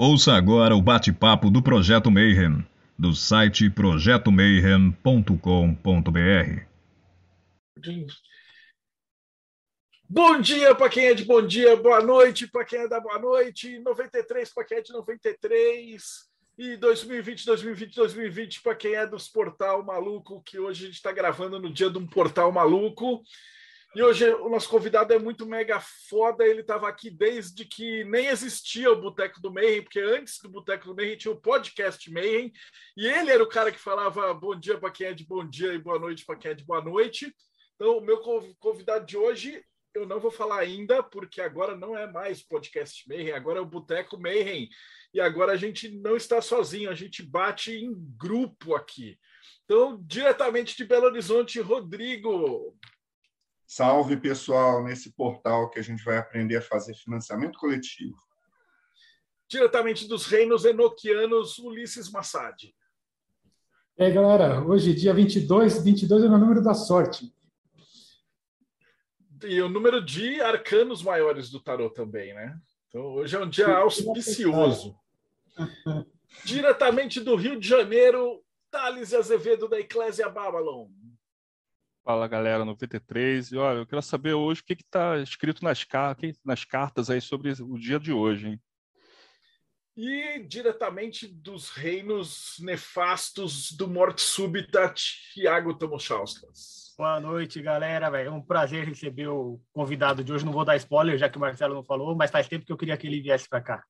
Ouça agora o bate-papo do Projeto Mayhem, do site projetomayhem.com.br. Bom dia para quem é de bom dia, boa noite para quem é da boa noite, 93 para quem é de 93 e 2020, 2020, 2020 para quem é dos Portal Maluco, que hoje a gente está gravando no dia de um Portal Maluco. E hoje o nosso convidado é muito mega foda. Ele estava aqui desde que nem existia o Boteco do Mayhem, porque antes do Boteco do Mayhem tinha o podcast Mayhem. E ele era o cara que falava bom dia para quem é de bom dia e boa noite para quem é de boa noite. Então, o meu convidado de hoje, eu não vou falar ainda, porque agora não é mais podcast Mayhem, agora é o Boteco Mayhem. E agora a gente não está sozinho, a gente bate em grupo aqui. Então, diretamente de Belo Horizonte, Rodrigo. Salve, pessoal, nesse portal que a gente vai aprender a fazer financiamento coletivo. Diretamente dos reinos enoquianos, Ulisses Massad. E aí, galera, hoje, dia 22, 22 é o número da sorte. E o número de arcanos maiores do tarot também, né? Então, hoje é um dia auspicioso. Diretamente do Rio de Janeiro, Thales Azevedo, da Eclésia Babylon. Fala galera, 93. E olha, eu quero saber hoje o que está escrito nas, car nas cartas aí sobre o dia de hoje, hein? E diretamente dos reinos nefastos do Morte Súbita, Thiago Tomochauskas. Boa noite, galera. É um prazer receber o convidado de hoje. Não vou dar spoiler, já que o Marcelo não falou, mas faz tempo que eu queria que ele viesse para cá.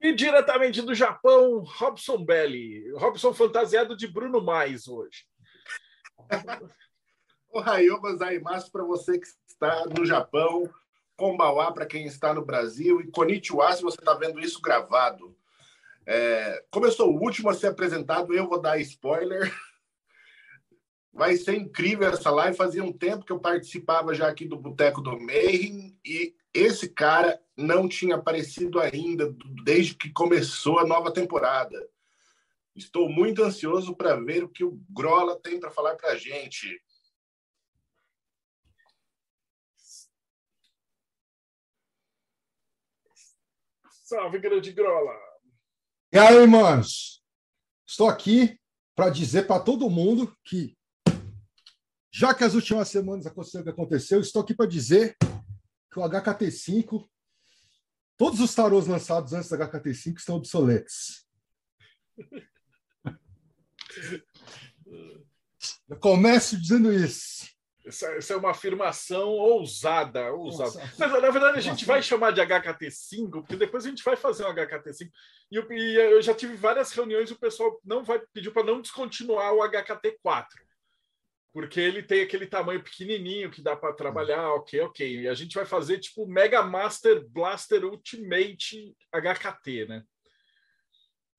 E diretamente do Japão, Robson Belli. Robson fantasiado de Bruno Mais hoje. Ohayou gozaimasu para você que está no Japão, Kombawa para quem está no Brasil e Konnichiwa se você está vendo isso gravado. É, como eu sou o último a ser apresentado, eu vou dar spoiler. Vai ser incrível essa live. Fazia um tempo que eu participava já aqui do Boteco do Mayhem e esse cara não tinha aparecido ainda desde que começou a nova temporada. Estou muito ansioso para ver o que o Grola tem para falar para a gente. Salve, grande Grola! E aí, manos? Estou aqui para dizer para todo mundo que, já que as últimas semanas aconteceu o que aconteceu, estou aqui para dizer que o HKT5, todos os tarôs lançados antes do HKT5 estão obsoletos. Eu começo dizendo isso. Essa, essa, é uma afirmação ousada, ousada. Mas, na verdade, a gente vai chamar de HKT5, porque depois a gente vai fazer um HKT5. E eu, e eu já tive várias reuniões o pessoal não vai pedir para não descontinuar o HKT4. Porque ele tem aquele tamanho pequenininho que dá para trabalhar, ok, ok. E a gente vai fazer tipo Mega Master Blaster Ultimate HKT, né?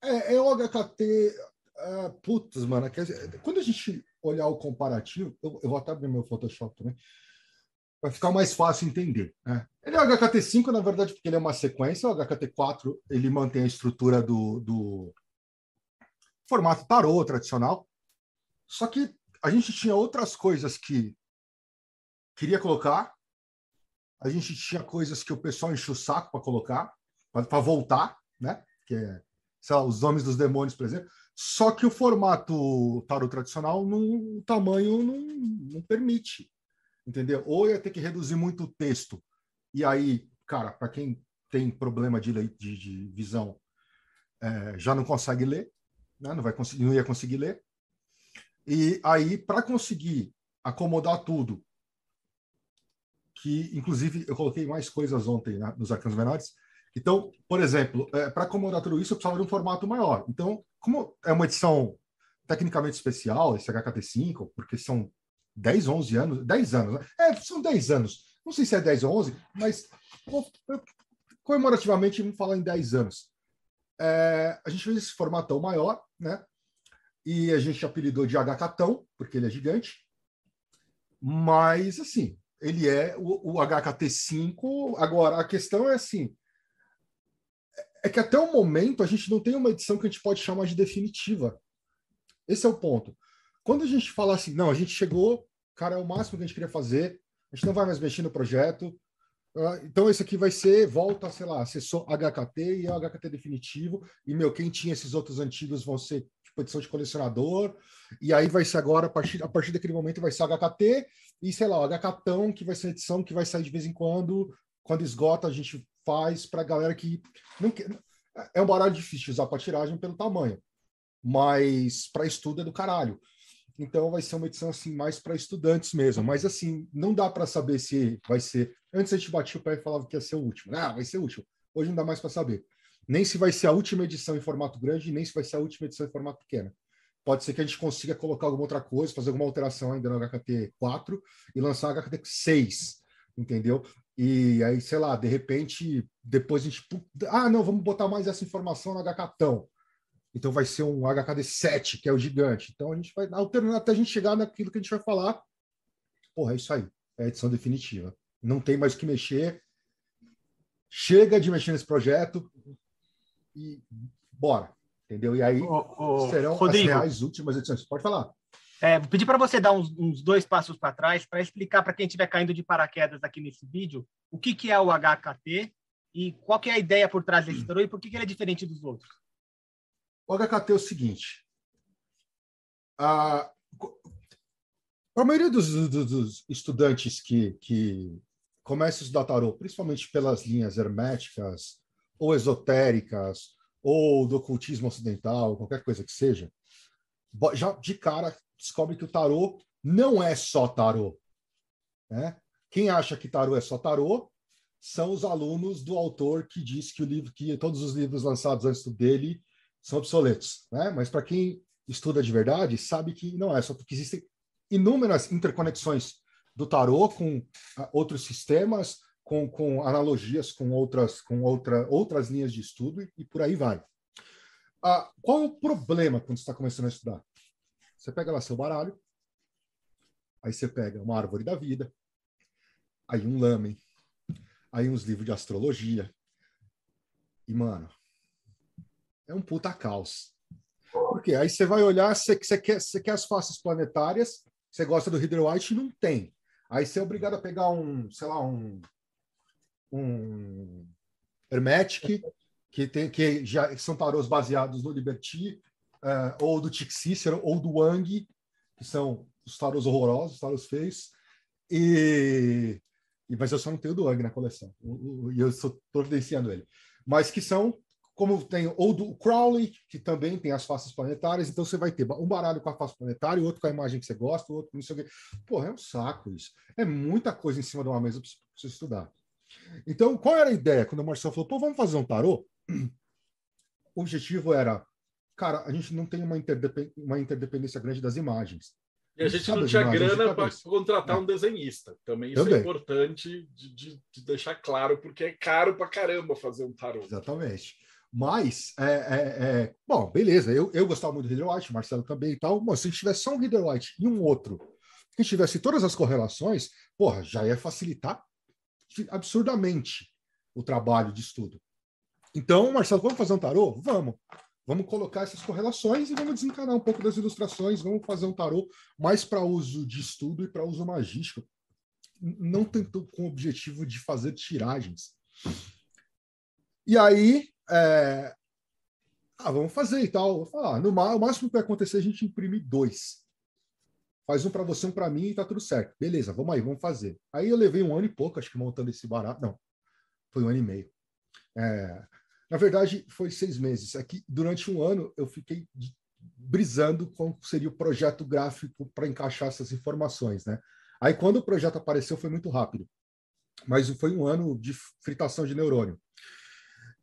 É, é o HKT. Uh, putz, mano, quando a gente olhar o comparativo, eu, eu vou até abrir meu Photoshop também, vai ficar mais fácil entender. Né? Ele é o HKT5, na verdade, porque ele é uma sequência, o HKT4 ele mantém a estrutura do, do formato tarô tradicional, só que a gente tinha outras coisas que queria colocar, a gente tinha coisas que o pessoal encheu o saco para colocar, para voltar, né? que é lá, os nomes dos demônios, por exemplo. Só que o formato tarot tradicional, no, o tamanho não, não permite, entendeu? Ou ia ter que reduzir muito o texto. E aí, cara, para quem tem problema de, de, de visão, é, já não consegue ler, né? não, vai conseguir, não ia conseguir ler. E aí, para conseguir acomodar tudo, que inclusive eu coloquei mais coisas ontem né, nos arcanos menores. Então, por exemplo, é, para acomodar tudo isso, eu precisava de um formato maior. Então, como é uma edição tecnicamente especial, esse HKT5, porque são 10, 11 anos, 10 anos, né? É, são 10 anos. Não sei se é 10 ou 11, mas comemorativamente vamos falar em 10 anos. É, a gente fez esse formatão maior, né? E a gente apelidou de HKtão, porque ele é gigante. Mas, assim, ele é o, o HKT5. Agora, a questão é assim: é que até o momento a gente não tem uma edição que a gente pode chamar de definitiva. Esse é o ponto. Quando a gente fala assim, não, a gente chegou, cara, é o máximo que a gente queria fazer, a gente não vai mais mexer no projeto, Ah, Então, esse aqui vai ser, volta, sei lá, só HKT e é o HKT definitivo. E, meu, quem tinha esses outros antigos vão ser tipo edição de colecionador. E aí vai ser agora, a partir, a partir daquele momento, vai ser HKT e, sei lá, o HKtão, que vai ser edição que vai sair de vez em quando. Quando esgota, a gente faz para galera que. Não quer, é um baralho difícil usar para tiragem pelo tamanho, mas para estudo é do caralho. Então vai ser uma edição assim mais para estudantes mesmo. Mas assim, não dá para saber se vai ser. Antes a gente batia o pé e falava que ia ser o último. Ah, vai ser o último. Hoje não dá mais para saber. Nem se vai ser a última edição em formato grande, nem se vai ser a última edição em formato pequeno. Pode ser que a gente consiga colocar alguma outra coisa, fazer alguma alteração ainda no HKT 4 e lançar o HKT 6, entendeu? E aí, sei lá, de repente, depois a gente. Ah, não, vamos botar mais essa informação no HKtão. Então vai ser um HKD 7, que é o gigante. Então a gente vai alternando até a gente chegar naquilo que a gente vai falar. Porra, é isso aí. É a edição definitiva. Não tem mais o que mexer. Chega de mexer nesse projeto e bora. Entendeu? E aí Ô, ô, serão Rodrigo, as reais últimas edições. Pode falar. É, vou pedir para você dar uns, uns dois passos para trás para explicar para quem estiver caindo de paraquedas aqui nesse vídeo o que, que é o HKT e qual que é a ideia por trás desse tarô e por que, que ele é diferente dos outros. O HKT é o seguinte. A, a maioria dos, dos- dos estudantes que, que começam a estudar tarô, principalmente pelas linhas herméticas ou esotéricas ou do ocultismo ocidental, qualquer coisa que seja, já de cara descobre que o tarô não é só tarô. Né? Quem acha que tarô é só tarô são os alunos do autor que diz que o livro, que todos os livros lançados antes dele são obsoletos, né? Mas para quem estuda de verdade, sabe que não é só porque existem inúmeras interconexões do tarô com ah, outros sistemas, com, com analogias com outras com outra, outras linhas de estudo e, por aí vai. Ah, qual é o problema quando está começando a estudar? Você pega lá seu baralho, aí você pega uma árvore da vida, aí um lamen, aí uns livros de astrologia. E, mano, é um puta caos. Por quê? Aí você vai olhar, você, você, quer, você quer as faces planetárias, você gosta do Rider White não tem. Aí você é obrigado a pegar um, sei lá, um, um Hermetic, que, tem, que já são tarôs baseados no Liberty, eh, ou do Chick Cicero, ou do Wang, que são os tarôs horrorosos, os tarôs feios. E, e, mas eu só não tenho do Wang na coleção. E eu estou providenciando ele. Mas que são como tem ou do Crowley, que também tem as faces planetárias, então você vai ter um baralho com a face planetária, outro com a imagem que você gosta, outro com não sei o quê. Porra, é um saco isso. É muita coisa em cima de uma mesa para você estudar. Então, qual era a ideia? Quando o Marcelo falou, pô, vamos fazer um tarô? O objetivo era, cara, a gente não tem uma, interdepen- uma interdependência grande das imagens. E a gente não as tinha grana para contratar É. um desenhista. Também isso é Também. importante de, de- de deixar claro, porque é caro pra caramba fazer um tarô. Exatamente. Mas, é, é, é, bom, beleza, eu, eu gostava muito do Rider White, Marcelo também e tal, mas se tivesse só um Rider White e um outro, que tivesse todas as correlações, porra, já ia facilitar absurdamente o trabalho de estudo. Então, Marcelo, vamos fazer um tarô? Vamos. Vamos colocar essas correlações e vamos desencanar um pouco das ilustrações, vamos fazer um tarô mais para uso de estudo e para uso magístico. Não tanto com o objetivo de fazer tiragens. E aí, é, ah, vamos fazer e tal. Ah, no o máximo que vai acontecer é a gente imprimir dois. Faz um para você, um para mim e tá tudo certo. Beleza, vamos aí, vamos fazer. Aí eu levei um ano e pouco, acho que montando esse barato. Não, foi um ano e meio. É, na verdade, foi seis meses. Aqui, durante um ano, eu fiquei brisando como seria o projeto gráfico para encaixar essas informações, né? Aí, quando o projeto apareceu, foi muito rápido. Mas foi um ano de fritação de neurônio.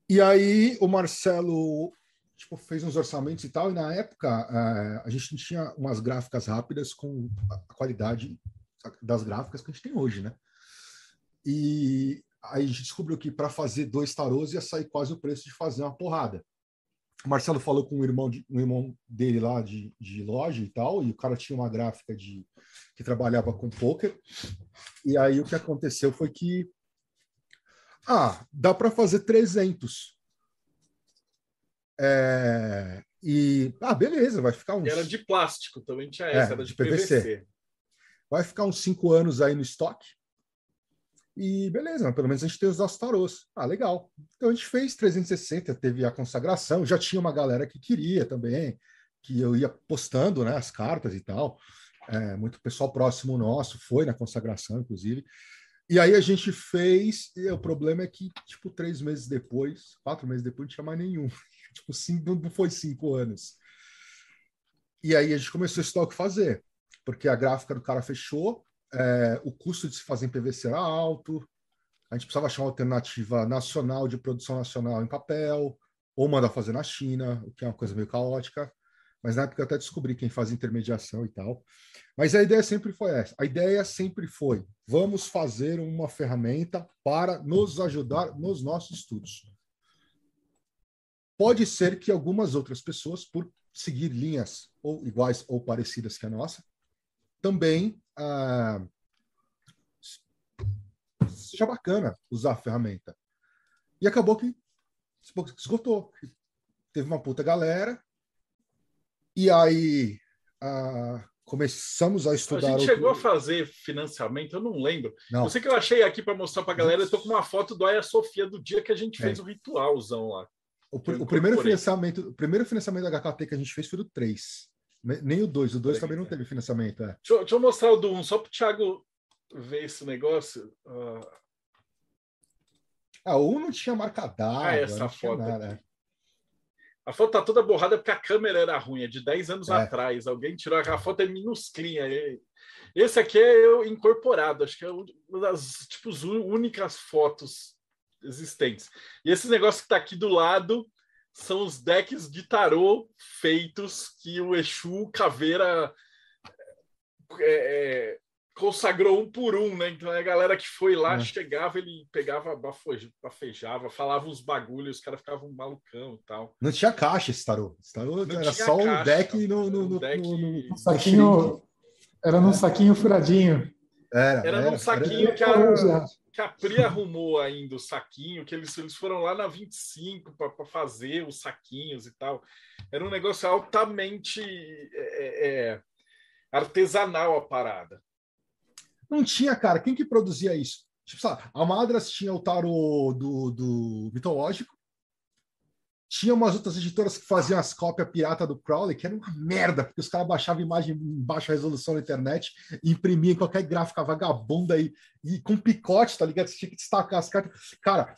E aí o Marcelo tipo, fez uns orçamentos e tal, e na época eh, a gente tinha umas gráficas rápidas com a qualidade das gráficas que a gente tem hoje, né? E aí a gente descobriu que para fazer dois tarôs ia sair quase o preço de fazer uma porrada. O Marcelo falou com um irmão, de, um irmão dele lá de, de loja e tal, e o cara tinha uma gráfica de que trabalhava com poker. E aí o que aconteceu foi que ah, dá para fazer 300. É, e ah, beleza, vai ficar uns era de plástico, também tinha É, essa, era de de PVC. PVC. vai ficar uns cinco anos aí no estoque. E beleza, pelo menos a gente tem os tarôs. Ah, legal. Então a gente fez 360, teve a consagração, já tinha uma galera que queria também, que eu ia postando né, as cartas e tal. É, muito pessoal próximo nosso foi na consagração, inclusive. E aí a gente fez, e o problema é que, tipo, três meses depois, quatro meses depois, não tinha mais nenhum. tipo, cinco, não foi cinco anos. E aí a gente começou a fazer, porque a gráfica do cara fechou, é, o custo de se fazer em PVC era alto, a gente precisava achar uma alternativa nacional de produção nacional em papel, ou mandar fazer na China, o que é uma coisa meio caótica. Mas na época eu até descobri quem faz intermediação e tal. Mas a ideia sempre foi essa. A ideia sempre foi: vamos fazer uma ferramenta para nos ajudar nos nossos estudos. Pode ser que algumas outras pessoas, por seguir linhas ou iguais ou parecidas que a nossa, também ah, seja bacana usar a ferramenta. E acabou que esgotou. Teve uma puta galera. E aí ah, começamos a estudar. A gente chegou a fazer financiamento, eu não lembro. Não. Eu sei que eu achei aqui para mostrar para a galera. Eu tô com uma foto do Aya Sofia do dia que a gente fez é. o ritualzão lá. O, o primeiro financiamento, o primeiro financiamento da HKT que a gente fez foi do 3. Nem o 2. O 2 também não teve financiamento. É. Deixa, deixa, eu mostrar o do 1, um, só para o Thiago ver esse negócio. Uh... Ah, o 1 um não tinha marca d'água. Ah, essa foto. A foto tá toda borrada porque a câmera era ruim, é de 10 anos é. atrás. Alguém tirou a foto é minusclinha. Esse aqui é eu incorporado, acho que é uma das tipo, únicas fotos existentes. E esse negócio que está aqui do lado são os decks de tarô feitos que o Exu Caveira é, é, consagrou um por um, né? Então a galera que foi lá é. chegava, ele pegava, bafejava, falava uns bagulhos, os caras ficavam malucão e tal. Não tinha caixa esse tarô. Esse tarô Não era só caixa, um deck no, no, no, deck... no, saquinho. Era num saquinho furadinho. Era, era, era num saquinho era, que a, que a Pri arrumou ainda o saquinho, que eles, eles foram lá na 25 para fazer os saquinhos e tal. Era um negócio altamente é, é, é, artesanal a parada. Não tinha, cara. Quem que produzia isso? Tipo, sabe, a Madras tinha o tarô do, do mitológico, tinha umas outras editoras que faziam as cópias pirata do Crowley, que era uma merda, porque os caras baixavam imagem em baixa resolução na internet, imprimiam qualquer gráfica vagabunda aí, e com picote, tá ligado? Você tinha que destacar as cartas. Cara,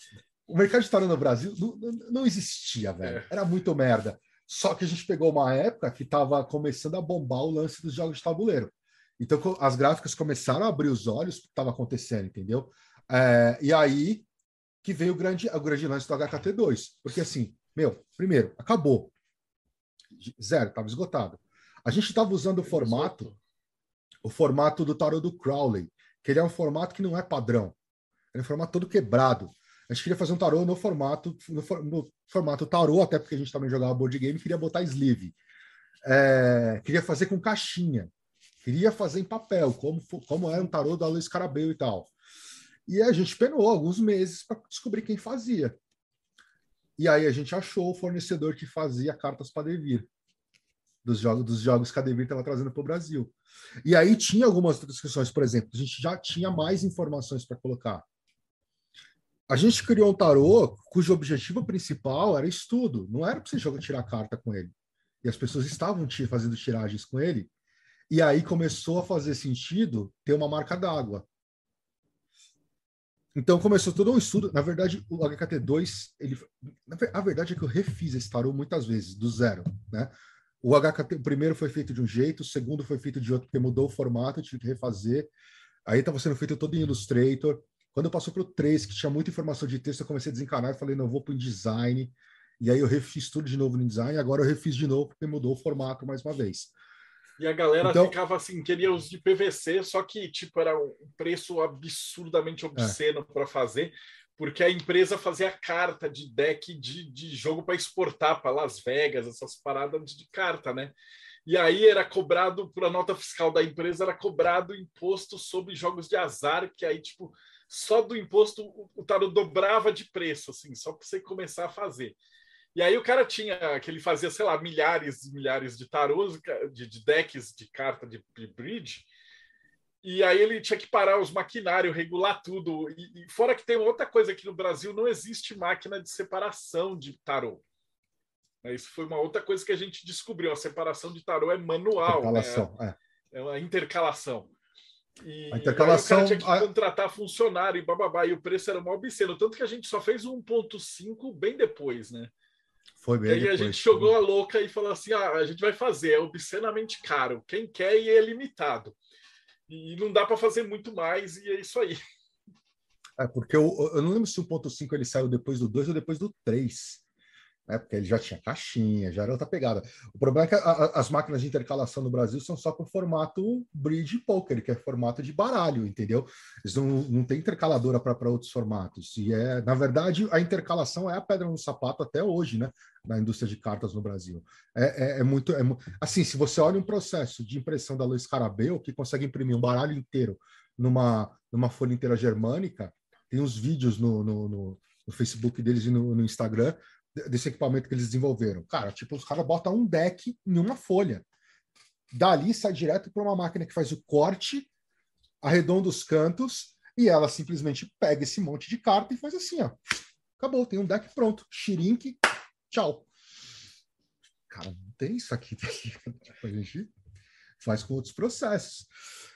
o mercado de tarô no Brasil não, não existia, velho. É. Era muito merda. Só que a gente pegou uma época que estava começando a bombar o lance dos jogos de tabuleiro. Então as gráficas começaram a abrir os olhos que estava acontecendo, entendeu? É, e aí que veio o grande, o grande lance do HKT2. Porque assim, meu, primeiro, acabou. Zero, estava esgotado. A gente estava usando o formato, o formato do tarot do Crowley, que ele é um formato que não é padrão. Ele é um formato todo quebrado. A gente queria fazer um tarot no formato, no, for, no formato tarot, até porque a gente também jogava board game, queria botar sleeve. É, queria fazer com caixinha. Queria fazer em papel, como, como era um tarô da Luiz Carabeu e tal. E a gente penou alguns meses para descobrir quem fazia. E aí a gente achou o fornecedor que fazia cartas para Devir, dos jogos, dos jogos que a Devir estava trazendo para o Brasil. E aí tinha algumas questões, por exemplo, a gente já tinha mais informações para colocar. A gente criou um tarô cujo objetivo principal era estudo, não era para você jogar, tirar carta com ele. E as pessoas estavam fazendo tiragens com ele, e aí começou a fazer sentido ter uma marca d'água. Então começou todo um estudo. Na verdade, o HKT2, ele, a verdade é que eu refiz esse tarô muitas vezes, do zero, né? O HKT, o primeiro foi feito de um jeito, o segundo foi feito de outro, porque mudou o formato, tive que refazer. Aí estava sendo feito todo em Illustrator. Quando passou para o 3, que tinha muita informação de texto, eu comecei a desencanar e falei, não, vou para o InDesign. E aí eu refiz tudo de novo no InDesign, agora eu refiz de novo, porque mudou o formato mais uma vez. E a galera então, ficava assim, queria os de PVC, só que tipo era um preço absurdamente obsceno é. para fazer, porque a empresa fazia carta de deck de, de jogo para exportar para Las Vegas, essas paradas de, carta, né? E aí era cobrado, por a nota fiscal da empresa, era cobrado imposto sobre jogos de azar, que aí, tipo, só do imposto o, o tarot dobrava de preço, assim, só para você começar a fazer. E aí o cara tinha, que ele fazia, sei lá, milhares e milhares de tarôs, de, de decks de carta de, de bridge, E aí ele tinha que parar os maquinários, regular tudo. E, e fora que tem outra coisa aqui no Brasil, não existe máquina de separação de tarô. Isso foi uma outra coisa que a gente descobriu. A separação de tarô é manual. Intercalação, né? é. é uma intercalação. E a intercalação. Aí o cara tinha que contratar funcionário e bababá, e o preço era mó obsceno. Tanto que a gente só fez o 1.5 bem depois, né? Foi bem. E aí depois, a gente jogou a louca e falou assim: ah, a gente vai fazer, é obscenamente caro. Quem quer e é limitado. E não dá para fazer muito mais, e é isso aí. É, porque eu, eu não lembro se o 1.5 ele saiu depois do 2 ou depois do 3 né? porque ele já tinha caixinha, já era outra pegada. O problema é que a, a, as máquinas de intercalação no Brasil são só com formato bridge poker, que é formato de baralho, entendeu? Eles não, não tem intercaladora para outros formatos. E é, na verdade, a intercalação é a pedra no sapato até hoje, né? Na indústria de cartas no Brasil. É, é, é muito. É, assim, se você olha um processo de impressão da Luiz Carabel, que consegue imprimir um baralho inteiro numa, numa folha inteira germânica, tem uns vídeos no, no, no, no Facebook deles e no, no Instagram desse equipamento que eles desenvolveram. Cara, tipo, os caras botam um deck em uma folha. Dali sai direto para uma máquina que faz o corte, arredonda os cantos, e ela simplesmente pega esse monte de carta e faz assim, ó. Acabou, tem um deck pronto. Xirink, tchau. Cara, não tem isso aqui. a gente faz com outros processos.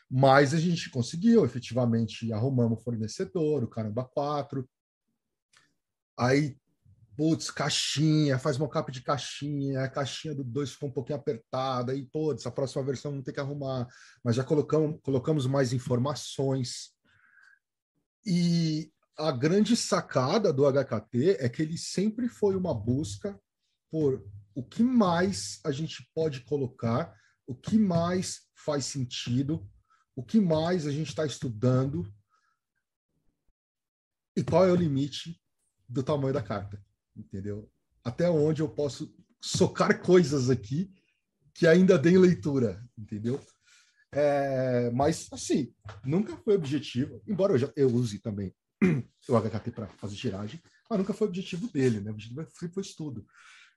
Mas a gente conseguiu, efetivamente, arrumamos o fornecedor, o Caramba 4. Aí putz, caixinha, faz mockup de caixinha, a caixinha do 2 ficou um pouquinho apertada, e putz, a próxima versão não tem que arrumar, mas já colocamos, colocamos mais informações. E a grande sacada do HKT é que ele sempre foi uma busca por o que mais a gente pode colocar, o que mais faz sentido, o que mais a gente está estudando e qual é o limite do tamanho da carta entendeu? Até onde eu posso socar coisas aqui que ainda deem leitura, entendeu? É, mas, assim, nunca foi objetivo, embora eu, já, eu use também o HKT para fazer tiragem, mas nunca foi objetivo dele, né? O objetivo sempre foi estudo.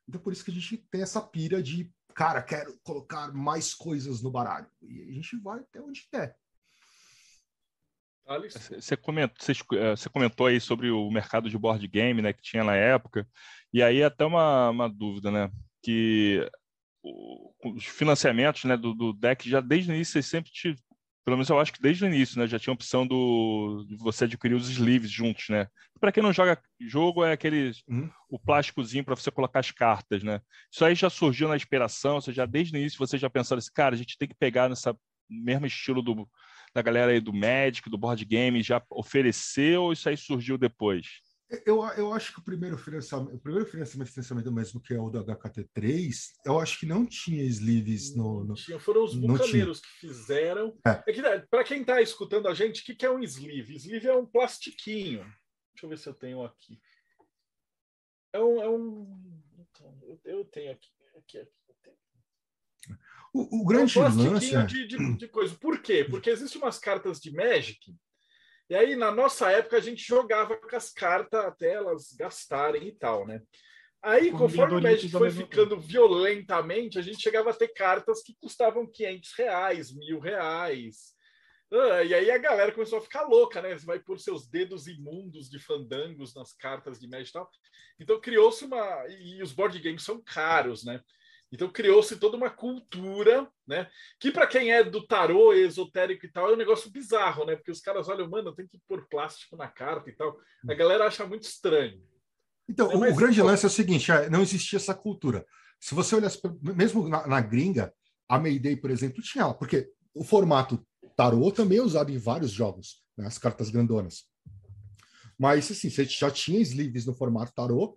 Então, por isso que a gente tem essa pira de, cara, quero colocar mais coisas no baralho. E a gente vai até onde quer. Você comentou, eh, você comentou aí sobre o mercado de board game, né, que tinha na época, e aí até uma, uma dúvida, né, que os financiamentos, né, do, do deck já desde o início sempre te, pelo menos eu acho que desde o início, né, já tinha a opção do de você adquirir os sleeves juntos, né. Para quem não joga jogo é aquele uhum. o plásticozinho para você colocar as cartas, né. Isso aí já surgiu na inspiração, ou seja, já desde o início você já pensou assim, cara, a gente tem que pegar nessa mesmo estilo do da galera aí do Magic, do board game, já ofereceu ou isso aí surgiu depois? Eu, eu acho que o primeiro financiamento, o primeiro financiamento de financiamento mesmo, que é o do HKT3, eu acho que não tinha sleeves no. no tinha, foram os bucaneiros que fizeram. É. É que, né, para quem está escutando a gente, o que, que é um sleeve? Sleeve é um plastiquinho. Deixa eu ver se eu tenho aqui. É um. É um... Eu, eu tenho aqui. aqui, aqui. O, o grande é um lance... É de, de, de, coisa. Por quê? Porque existem umas cartas de Magic, e aí na nossa época a gente jogava com as cartas até elas gastarem e tal, né? Aí, conforme o Magic foi ficando violentamente, a gente chegava a ter cartas que custavam 500 reais, mil reais. Ah, e aí a galera começou a ficar louca, né? Você vai pôr seus dedos imundos de fandangos nas cartas de Magic e tal. Então criou-se uma. E os board games são caros, né? Então criou-se toda uma cultura, né? Que para quem é do tarô esotérico e tal, é um negócio bizarro, né? Porque os caras olham, mano, tem que pôr plástico na carta e tal. A galera acha muito estranho. Então, é, o grande lance é o seguinte: é, não existia essa cultura. Se você olhar, mesmo na, na gringa, a Mayday, por exemplo, tinha, porque o formato tarô também é usado em vários jogos, né? as cartas grandonas. Mas, assim, você já tinha sleeves no formato tarô,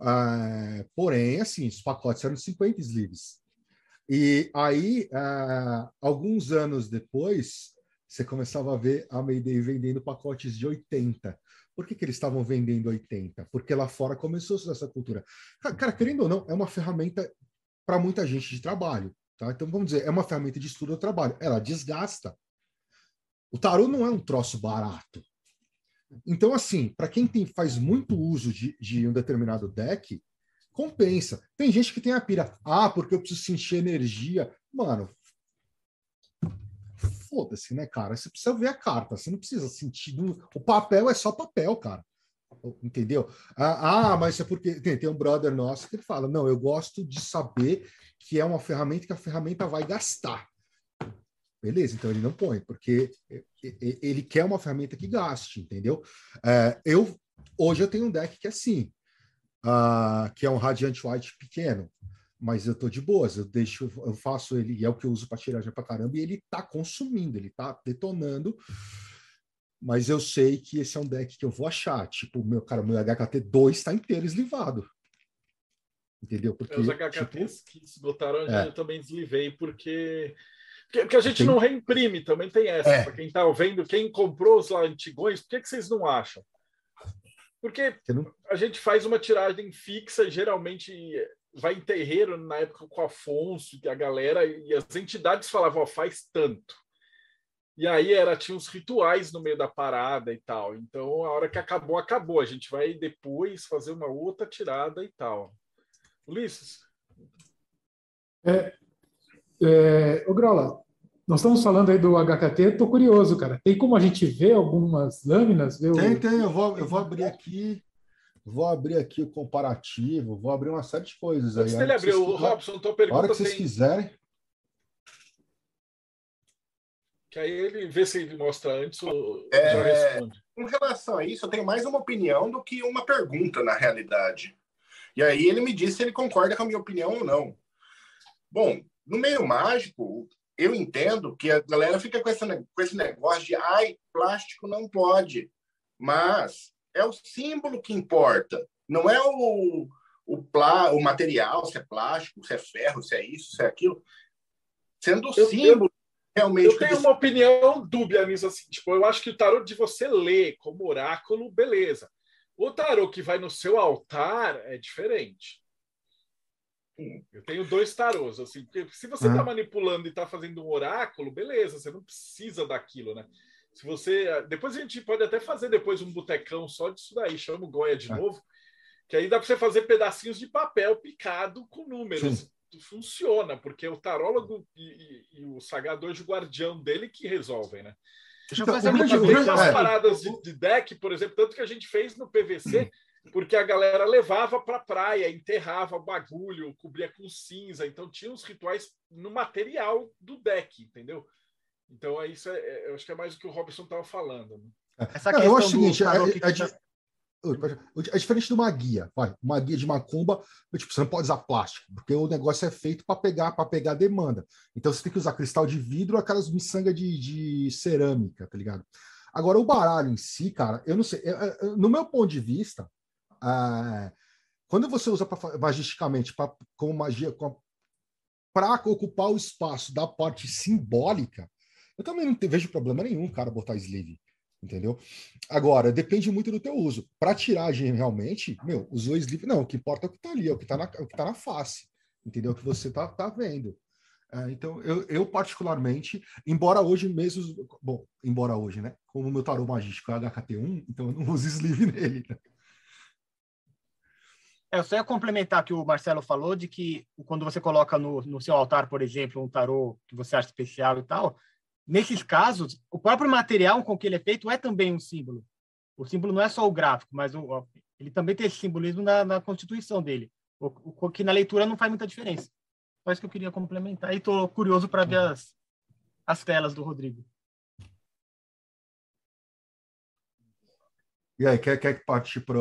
Uh, porém, assim, os pacotes eram 50 sleeves. E aí, uh, alguns anos depois, você começava a ver a Mayday vendendo pacotes de 80. Por que, que eles estavam vendendo 80? Porque lá fora começou essa cultura. Cara, querendo ou não, é uma ferramenta para muita gente de trabalho. Tá? Então, vamos dizer, é uma ferramenta de estudo ou trabalho. Ela desgasta. O tarô não é um troço barato. Então, assim, para quem tem, faz muito uso de, de um determinado deck, compensa. Tem gente que tem a pira, ah, porque eu preciso sentir energia. Mano, foda-se, né, cara? Você precisa ver a carta, você não precisa sentir. O papel é só papel, cara. Entendeu? Ah, ah, mas é porque tem, tem um brother nosso que fala: não, eu gosto de saber que é uma ferramenta que a ferramenta vai gastar. Beleza, então ele não põe, porque ele quer uma ferramenta que gaste, entendeu? É, eu hoje eu tenho um deck que é assim, uh, que é um Radiant White pequeno, mas eu tô de boas, eu deixo, eu faço ele, e é o que eu uso para tirar já para caramba, e ele tá consumindo, ele tá detonando mas eu sei que esse é um deck que eu vou achar. Tipo, meu cara, meu HKT 2 está inteiro eslivado. Entendeu? Porque, os HKTs tipo, que esgotaram, é. eu também deslivei, porque. Porque, a gente tem... não reimprime, também tem essa. É. Para quem está vendo, quem comprou os lá antigões, por que, que vocês não acham? Porque não... a gente faz uma tiragem fixa, geralmente vai em terreiro, na época com o Afonso, que a galera, e as entidades falavam, ó, faz tanto. E aí era tinha uns rituais no meio da parada e tal. Então a hora que acabou, acabou. A gente vai depois fazer uma outra tirada e tal. Ulisses. É, é, o Grola, nós estamos falando aí do HKT, estou curioso, cara. Tem como a gente ver algumas lâminas? Ver tem, o... tem. Eu vou, eu vou abrir aqui. Vou abrir aqui o comparativo, vou abrir uma série de coisas aí. Se ele abrir, o Robson, tua pergunta. A hora que vocês tem... quiserem. Que aí ele vê se ele mostra antes ou é, já responde. Com relação a isso, eu tenho mais uma opinião do que uma pergunta, na realidade. E aí ele me disse se ele concorda com a minha opinião ou não. Bom, no meio mágico, eu entendo que a galera fica com, essa, com esse negócio de ai, plástico não pode. Mas é o símbolo que importa. Não é o, o, plá, o material, se é plástico, se é ferro, se é isso, se é aquilo. Sendo o símbolo realmente. Eu tenho uma opinião dúbia nisso, assim. Tipo, eu acho que o tarô de você ler como oráculo, beleza. O tarô que vai no seu altar é diferente. Eu tenho dois tarôs, assim, porque se você está manipulando e está fazendo um oráculo, beleza, você não precisa daquilo, né? Se você. Depois a gente pode até fazer depois um botecão só disso daí, chama o Goya de novo, que aí dá para você fazer pedacinhos de papel picado com números. Sim funciona, porque é o tarólogo e, e, e o sagador de guardião dele que resolvem, né? Deixa eu então, fazer uma Tem umas é. paradas de, de, deck, por exemplo, tanto que a gente fez no PVC, porque a galera levava para praia, enterrava o bagulho, cobria com cinza, então tinha uns rituais no material do deck, entendeu? Então é isso, é, é eu acho que é mais o que o Robson estava falando. Né? Essa Não, eu acho o seguinte, a, a, é diferente de uma guia, vai, uma guia de macumba, tipo, você não pode usar plástico, porque o negócio é feito para pegar para pegar demanda. Então você tem que usar cristal de vidro, aquelas miçangas de, de cerâmica, tá ligado? Agora o baralho em si, cara, eu não sei, no meu ponto de vista, é, quando você usa pra, magisticamente pra, como magia para ocupar o espaço da parte simbólica, eu também não vejo problema nenhum, cara, botar sleeve entendeu? Agora, depende muito do teu uso. Para tiragem, realmente, meu, usou sleeve, não, o que importa é o que está ali, é o que está na, é o que tá na face, entendeu? O que você está tá vendo. É, então, eu, eu, particularmente, embora hoje mesmo, bom, embora hoje, né? Como o meu tarô magístico é HKT1, então eu não uso sleeve nele, né? É, eu só ia complementar que o Marcelo falou de que quando você coloca no, no seu altar, por exemplo, um tarô que você acha especial e tal, Nesses casos, o próprio material com que ele é feito é também um símbolo. O símbolo não é só o gráfico, mas o, ele também tem esse simbolismo na, na constituição dele, o, o, que na leitura não faz muita diferença. Só isso que eu queria complementar e estou curioso para ver as, as telas do Rodrigo. E aí, quer, quer partir para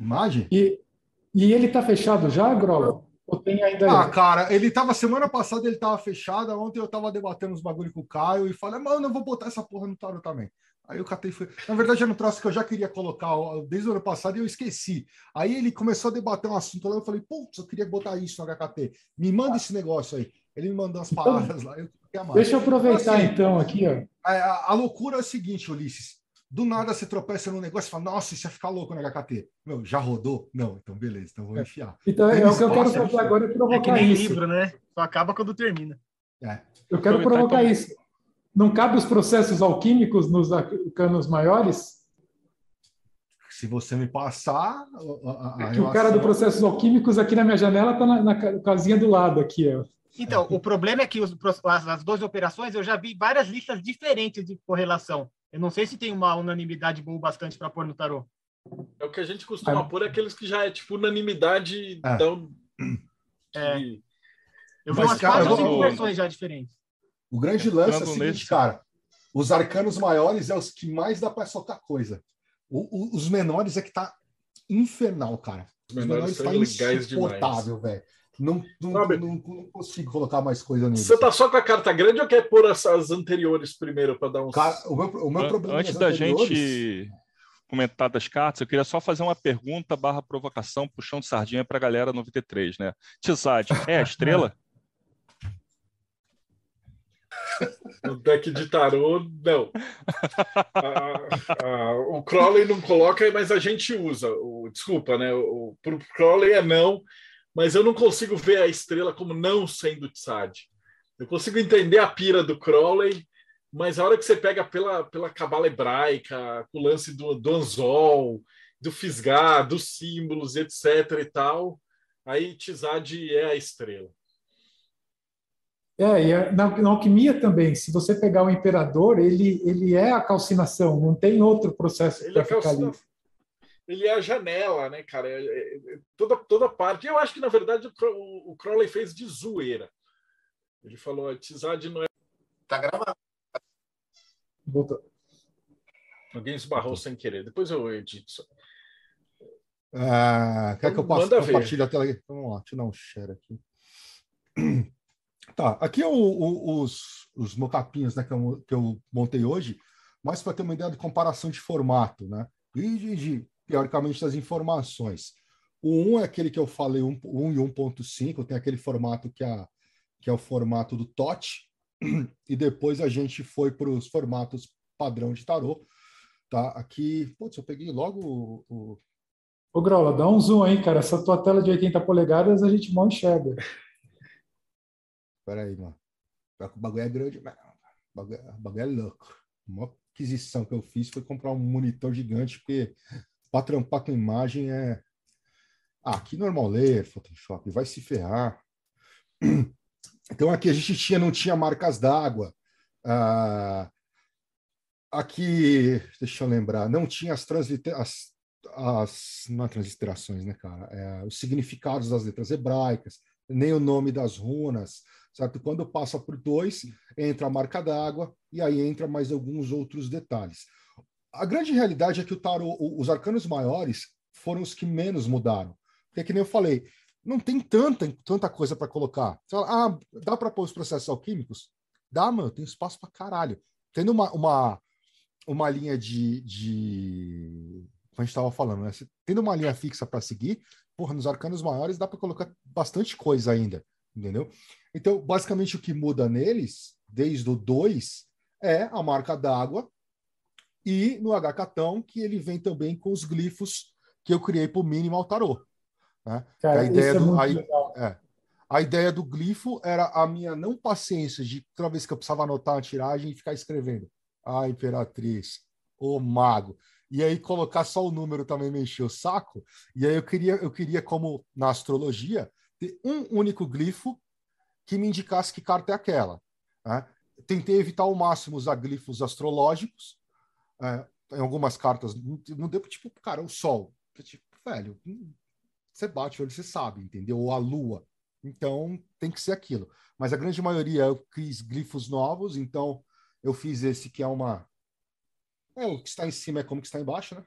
imagem? E, e ele está fechado já, Grola? Ou tem ainda. Ah, cara, ele tava semana passada, ele tava fechado. Ontem eu tava debatendo uns bagulho com o Caio e falei, mano, eu vou botar essa porra no tarot também. Aí eu catei foi. Na verdade, era um troço que eu já queria colocar desde o ano passado e eu esqueci. Aí ele começou a debater um assunto lá, eu falei, putz, eu queria botar isso no HKT. Me manda esse negócio aí. Ele me mandou as palavras então, lá. Eu deixa eu aproveitar então, assim, então aqui, ó. A, a, loucura é o seguinte, Ulisses. Do nada você tropeça num negócio e fala, nossa, isso ia ficar louco no HKT. Meu, já rodou? Não, então beleza, então vou é. enfiar. Então é, o que eu quero fazer agora é provocar é que nem isso. livro, né? Só acaba quando termina. É. Eu quero provocar isso. Não cabe os processos alquímicos nos canos maiores? Se você me passar. A, a, a o cara do processos alquímicos aqui na minha janela está na, na, casinha do lado aqui. Ó. Então, o problema é que os, as, as duas operações eu já vi várias listas diferentes de correlação. Eu não sei se tem uma unanimidade boa bastante para pôr no tarô. É o que a gente costuma Ah. pôr, é aqueles que já é tipo unanimidade. É. Então, É. que- Eu vi Mas, umas cara, quatro vou- versões já diferentes. O grande lance é o seguinte, nesse- cara. Os arcanos maiores é os que mais dá para soltar coisa. O- o- os menores é que tá infernal, cara. Os Os menores menores são tá insuportável, velho. Não, não, Sabe- não- não consigo colocar mais coisa neles. Você tá só com a carta grande ou quer pôr as, as anteriores primeiro para dar. Cara, o meu, o meu An- problema Antes nas da anteriores- gente comentar das cartas, eu queria só fazer uma pergunta barra provocação, puxão de sardinha para a galera 93, né? Tizade, é a estrela? No deck de tarô, não. A- a- o Crowley não coloca, mas a gente usa. O, desculpa, né? O, pro Crowley é não, mas eu não consigo ver a estrela como não sendo Tsad. Eu consigo entender a pira do Crowley, mas a hora que você pega pela, pela cabala hebraica, com o lance do, do anzol, do fisgar, dos símbolos, etc. e tal, aí Tzad é a estrela. É, e na, na alquimia também, se você pegar o imperador, ele, ele é a calcinação, não tem outro processo para é, ficar calcina- ele é a janela, né, cara? É- é- é toda, toda parte. Eu acho que, na verdade, o, o, o Crowley fez de zoeira. Ele falou: a Tizad não é. Tá gravado. Voltou. Alguém esbarrou sem querer. Depois eu edito isso. Ah, quer que eu passe compartilhe a tela aqui? Vamos lá, deixa eu dar um share aqui. Tá, aqui é o- o- os, os mocapinhos né, que, eu, que eu montei hoje, mais para ter uma ideia de comparação de formato, né? E de, de, teoricamente das informações. O 1 é aquele que eu falei, 1, 1 e 1.5, tem aquele formato que, é, que é o formato do TOT, e depois a gente foi para os formatos padrão de tarô. Tá, aqui, putz, eu peguei logo o- o, Ô, Grola, dá um zoom aí, cara. Essa tua tela de 80 polegadas a gente mal enxerga. Pera aí, mano. O bagulho é grande, mas o bagulho, o bagulho é louco. A maior aquisição que eu fiz foi comprar um monitor gigante, porque para trampar com imagem é. Ah, que normal ler Photoshop, vai se ferrar. Então aqui a gente tinha, não tinha marcas d'água. Ah, aqui, deixa eu lembrar, não tinha as transliterações. As, não é transliterações, né, cara? É, os significados das letras hebraicas, nem o nome das runas, certo? Quando passa por dois, entra a marca d'água e aí entra mais alguns outros detalhes. A grande realidade é que o tarô, os arcanos maiores foram os que menos mudaram. Porque, que nem eu falei, não tem tanta, tanta coisa para colocar. Você fala, ah, dá para pôr os processos alquímicos? Dá, mano, tem espaço para caralho. Tendo uma, uma, uma linha de, de. Como a gente estava falando, né? Tendo uma linha fixa para seguir, porra, nos arcanos maiores dá para colocar bastante coisa ainda, entendeu? Então, basicamente, o que muda neles, desde o 2, é a marca d'água e no H-Catão, que ele vem também com os glifos que eu criei para o Minimal Tarot. Né? Cara, a ideia é do- legal. É. A ideia do glifo era a minha não paciência de toda vez que eu precisava anotar a tiragem e ficar escrevendo. A imperatriz, o mago. E aí colocar só o número também me encheu o saco. E aí eu queria, eu queria, como na astrologia, ter um único glifo que me indicasse que carta é aquela. né? Tentei evitar ao máximo usar glifos astrológicos. É, em algumas cartas não, deu tipo, cara, o sol. Tipo, velho, hum, você bate o olho, você sabe, entendeu? Ou a lua. Então tem que ser aquilo. Mas a grande maioria eu fiz glifos novos, então eu fiz esse que é uma. É, o que está em cima é como que está embaixo, né?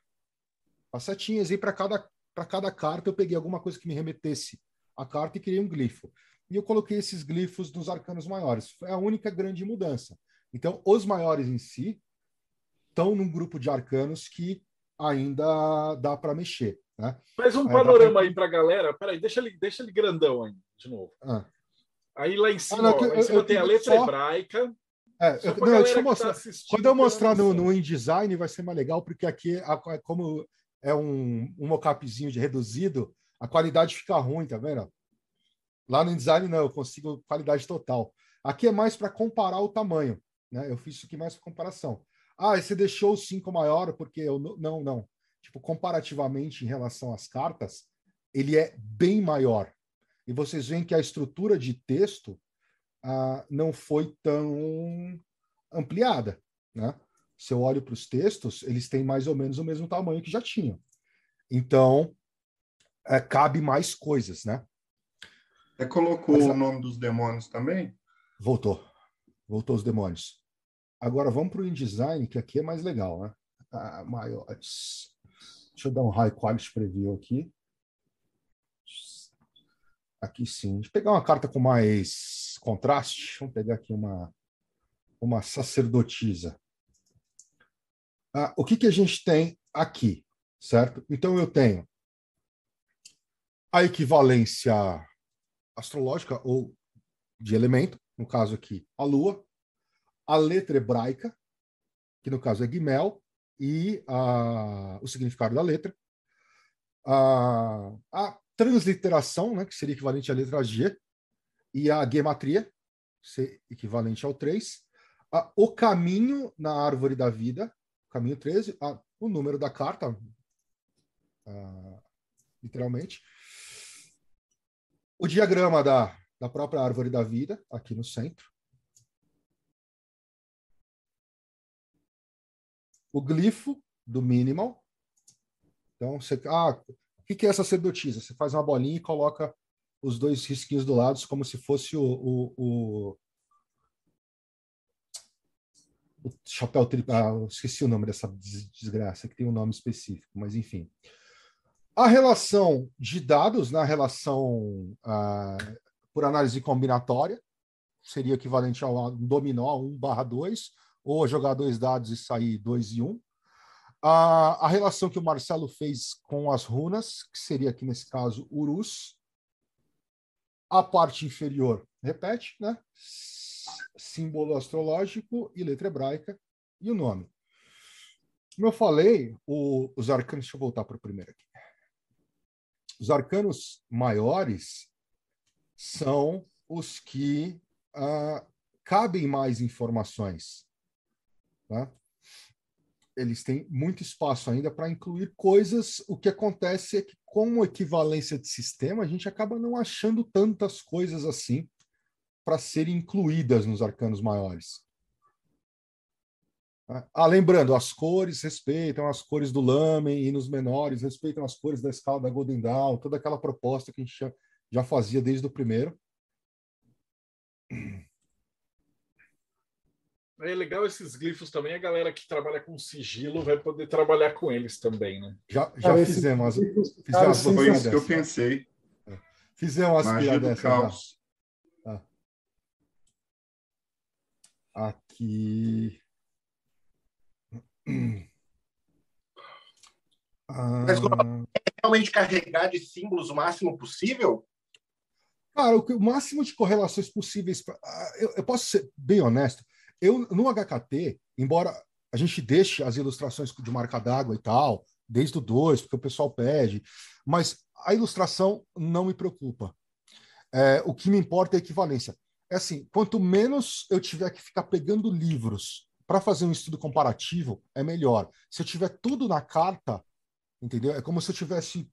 As setinhas, e para cada, para cada carta eu peguei alguma coisa que me remetesse à carta e criei um glifo. E eu coloquei esses glifos nos arcanos maiores. Foi a única grande mudança. Então, os maiores em si estão num grupo de arcanos que ainda dá para mexer. Né? Faz um panorama pra- aí pra galera. Peraí, deixa ele, deixa ele grandão aí, de novo. Ah. Aí lá em cima, não, ó, lá em eu- cima eu tem a digo letra só- hebraica. É, eu- não, deixa eu tá mostrar. assistindo Quando eu mostrar no, no InDesign vai ser mais legal, porque aqui, a- a- como é um, um mockupzinho de reduzido, a qualidade fica ruim, tá vendo? Lá no InDesign não, eu consigo qualidade total. Aqui é mais para comparar o tamanho, né? Eu fiz isso aqui mais para comparação. Ah, você deixou o 5 maior porque eu não, não, não. Tipo, comparativamente em relação às cartas, ele é bem maior. E vocês veem que a estrutura de texto ah, não foi tão ampliada. Né? Se eu olho para os textos, eles têm mais ou menos o mesmo tamanho que já tinham. Então, é, cabe mais coisas, né? Você colocou Mas, o nome dos demônios também? Voltou. Voltou os demônios. Agora vamos para o InDesign, que aqui é mais legal, né? Ah, maiores. Deixa eu dar um high quality preview aqui. Aqui sim. Deixa eu pegar uma carta com mais contraste. Vamos pegar aqui uma, uma sacerdotisa. Ah, o que, que a gente tem aqui, certo? Então eu tenho a equivalência astrológica ou de elemento, no caso aqui a Lua, a letra hebraica, que no caso é Gimel, e a, o significado da letra, a, a transliteração, né, que seria equivalente à letra G, e a gematria, ser equivalente ao 3, a, o caminho na árvore da vida, caminho 13, a, o número da carta, a, literalmente, o diagrama da, da própria árvore da vida, aqui no centro, o glifo do minimal. Então, você, ah, o que é essa sacerdotisa? Você faz uma bolinha e coloca os dois risquinhos do lado como se fosse o, o, o, o chapéu triplo. Ah, esqueci o nome dessa desgraça, que tem um nome específico, mas enfim. A relação de dados na relação ah, por análise combinatória seria equivalente ao dominó 1 barra 2, ou jogar dois dados e sair dois e um. A, a relação que o Marcelo fez com as runas, que seria aqui nesse caso Urus. A parte inferior, repete, né? Símbolo astrológico e letra hebraica e o nome. Como eu falei, o, os arcanos. Deixa eu voltar para o primeiro aqui. Os arcanos maiores são os que uh, cabem mais informações. Tá? Eles têm muito espaço ainda para incluir coisas. O que acontece é que, com equivalência de sistema, a gente acaba não achando tantas coisas assim para serem incluídas nos arcanos maiores. Ah, lembrando, as cores respeitam as cores do Lamen e nos menores respeitam as cores da escala da Golden Dawn, toda aquela proposta que a gente já, já fazia desde o primeiro. É legal esses glifos também, a galera que trabalha com sigilo vai poder trabalhar com eles também, né? Já, já Cara, fizemos. glifos, fizemos cara, umas Foi piadas isso que eu dessa. pensei. Fizemos umas Magia piadas do dessa já. caos. Aqui. Ah, Mas, Realmente carregar de símbolos o máximo possível? cara, o máximo de correlações possíveis. pra- ah, eu, eu posso ser bem honesto. Eu, no HKT, embora a gente deixe as ilustrações de marca d'água e tal, desde o 2, porque o pessoal pede, mas a ilustração não me preocupa. É, o que me importa é a equivalência. É assim, quanto menos eu tiver que ficar pegando livros para fazer um estudo comparativo, é melhor. Se eu tiver tudo na carta, entendeu? É como se eu tivesse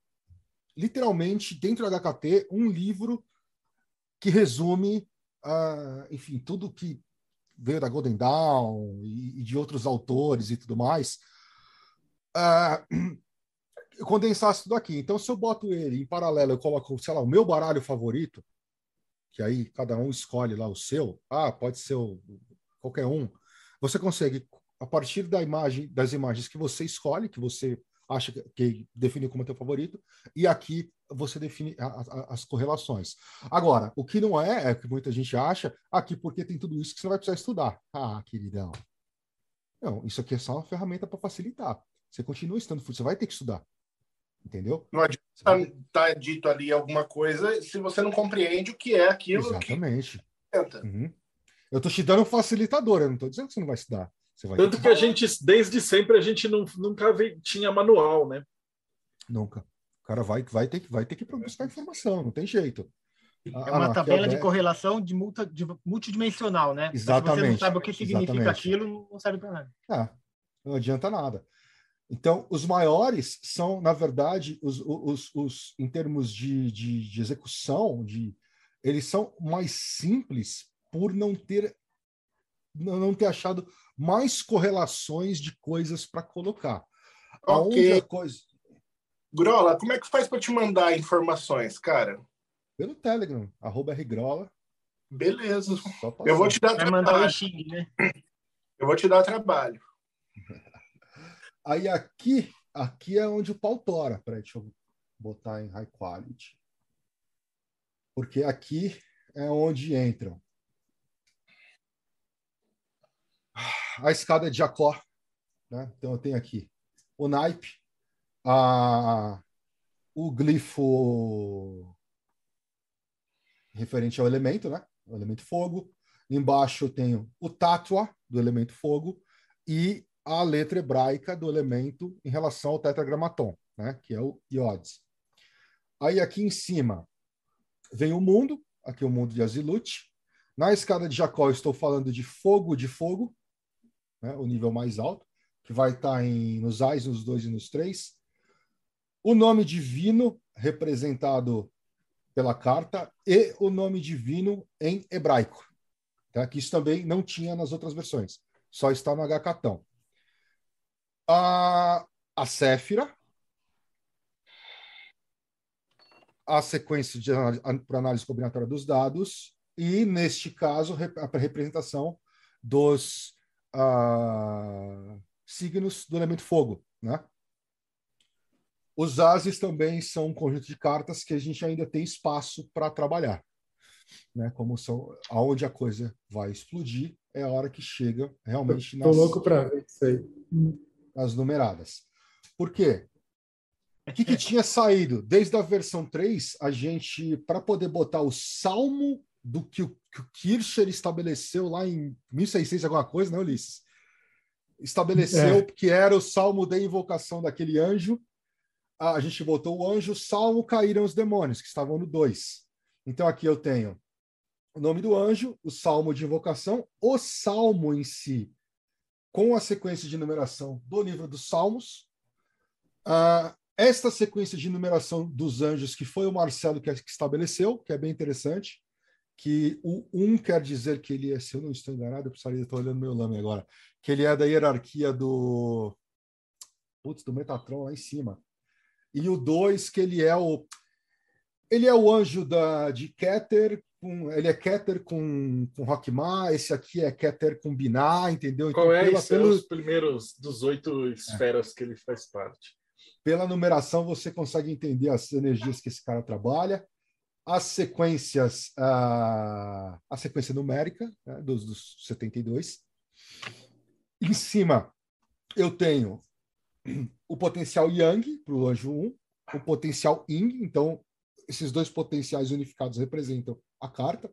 literalmente dentro do HKT um livro que resume, ah, enfim, tudo que veio da Golden Dawn e, e de outros autores e tudo mais. Ah, eu condensasse tudo aqui. Então, se eu boto ele em paralelo, eu coloco, sei lá, o meu baralho favorito, que aí cada um escolhe lá o seu. Ah, pode ser o, qualquer um. Você consegue, a partir da imagem, das imagens que você escolhe, que você acha que, que define como teu favorito, e aqui você define a- a- as correlações. Agora, o que não é, é o que muita gente acha, aqui porque tem tudo isso que você vai precisar estudar. Ah, queridão. Não, isso aqui é só uma ferramenta para facilitar. Você continua estudando, você vai ter que estudar. Entendeu? Não adianta estar dito ali alguma coisa se você não compreende o que é aquilo que Exatamente. tenta. Uhum. Eu estou te dando um facilitador, eu não estou dizendo que você não vai estudar. Você vai Tanto que a gente, desde sempre, a gente não, nunca vi- tinha manual, né? Nunca. O cara vai, vai, ter, que- vai ter que buscar informação, não tem jeito. É Ah, uma não, tabela de é- correlação de, multa, de multidimensional, né? Mas Se você não Exatamente, sabe o que significa exatamente. aquilo, não serve para nada. Ah, não adianta nada. Então, os maiores são, na verdade, os, os, os em termos de, de, de execução, de, eles são mais simples por não ter não não ter achado mais correlações de coisas para colocar. Aonde Ok. a coisa Grola, como é que faz para te mandar informações, cara? pelo Telegram, arroba rgrola, Beleza. Eu vou te dar Vai mandar o trabalho. Xing, né? Eu vou te dar trabalho. Aí aqui, aqui é onde o pau tora. Peraí, deixa eu botar em high quality. Porque aqui é onde entram a escada de Jacó. Né? Então eu tenho aqui o naipe, a, o glifo referente ao elemento, né? O elemento fogo. Embaixo eu tenho o tátua do elemento fogo e a letra hebraica do elemento em relação ao tetragramaton, né? Que é o iodes. Aí aqui em cima vem o mundo, aqui é o mundo de Azilut. Na escada de Jacó estou falando de fogo de fogo, né? o nível mais alto, que vai estar em, nos Ais, nos dois e nos três. O nome divino representado pela carta e o nome divino em hebraico. Tá? Que isso também não tinha nas outras versões. Só está no Hcatão. A, a Séfira. A sequência para análise combinatória dos dados. E, neste caso, a representação dos ah, signos do elemento fogo. Né? Os ases também são um conjunto de cartas que a gente ainda tem espaço para trabalhar. Né? Como são, aonde a coisa vai explodir é a hora que chega realmente Tô nas, louco para ver isso aí. nas numeradas. Por quê? O que, que tinha saído? Desde a versão 3, a gente, para poder botar o salmo do que o, que o Kircher estabeleceu lá em 1600 alguma coisa, né, Ulisses? Estabeleceu É. que era o salmo da invocação daquele anjo. Ah, A gente botou o anjo, salmo, caíram os demônios, que estavam no 2. Então aqui eu tenho o nome do anjo, o salmo de invocação, o salmo em si, com a sequência de numeração do livro dos Salmos. Ah, esta sequência de numeração dos anjos, que foi o Marcelo que, que estabeleceu, que é bem interessante, que o 1 um quer dizer que ele é, se eu não estou enganado, eu precisaria estar olhando meu nome agora, que ele é da hierarquia do. Putz, do Metatron lá em cima. E o 2, que ele é o. Ele é o anjo da, de Keter, com, ele é Keter com, com Rockmar, esse aqui é Keter com Binah, entendeu? Então, Qual é pela-? É pelo- os primeiros dos oito esferas que ele faz parte. pela numeração você consegue entender as energias que esse cara trabalha, as sequências, a, a sequência numérica né, dos, dos 72. Em cima, eu tenho o potencial Yang para o anjo 1, o potencial Yin, então esses dois potenciais unificados representam a carta.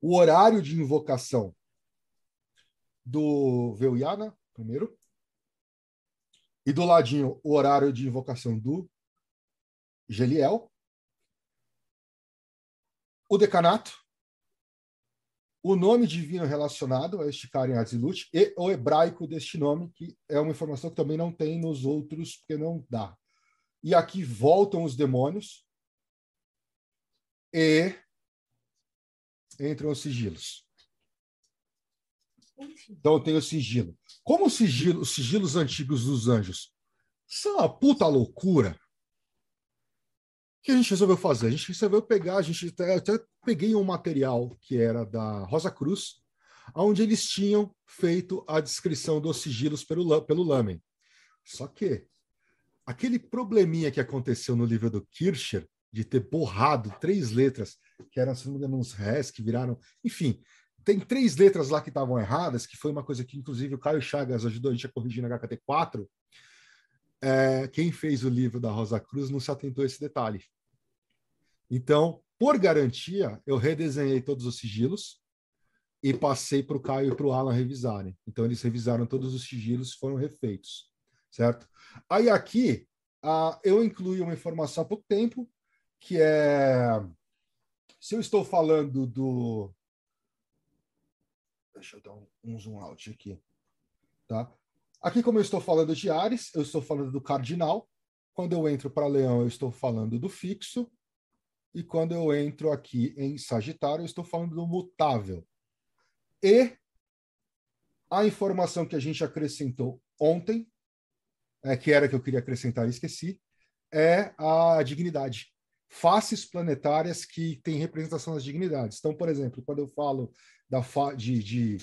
O horário de invocação do Veuiana, primeiro. E do ladinho, o horário de invocação do Geliel. O decanato. O nome divino relacionado a este cara em Azilut e o hebraico deste nome, que é uma informação que também não tem nos outros, porque não dá. E aqui voltam os demônios e entram os sigilos. Então tem o sigilo. Como o sigilo, os sigilos antigos dos anjos são uma puta loucura, que a gente resolveu fazer? A gente resolveu pegar, a gente até, até peguei um material que era da Rosa Cruz, onde eles tinham feito a descrição dos sigilos pelo, pelo Lamen. Só que aquele probleminha que aconteceu no livro do Kircher, de ter borrado três letras, que eram, se não me engano, uns res, que viraram. Enfim, tem três letras lá que estavam erradas, que foi uma coisa que, inclusive, o Caio Chagas ajudou a gente a corrigir na HKT4. É, quem fez o livro da Rosa Cruz não se atentou a esse detalhe. Então, por garantia, eu redesenhei todos os sigilos e passei para o Caio e para o Alan revisarem. Então, eles revisaram todos os sigilos foram refeitos, certo? Aí aqui, ah, eu incluí uma informação há pouco tempo, que é se eu estou falando do. Deixa eu dar um, um zoom out aqui. Tá? Aqui, como eu estou falando de Ares, eu estou falando do cardinal. Quando eu entro para Leão, eu estou falando do fixo. E quando eu entro aqui em Sagitário, eu estou falando do mutável. E a informação que a gente acrescentou ontem, é, que era que eu queria acrescentar e esqueci, é a dignidade. Faces planetárias que têm representação das dignidades. Então, por exemplo, quando eu falo da de, de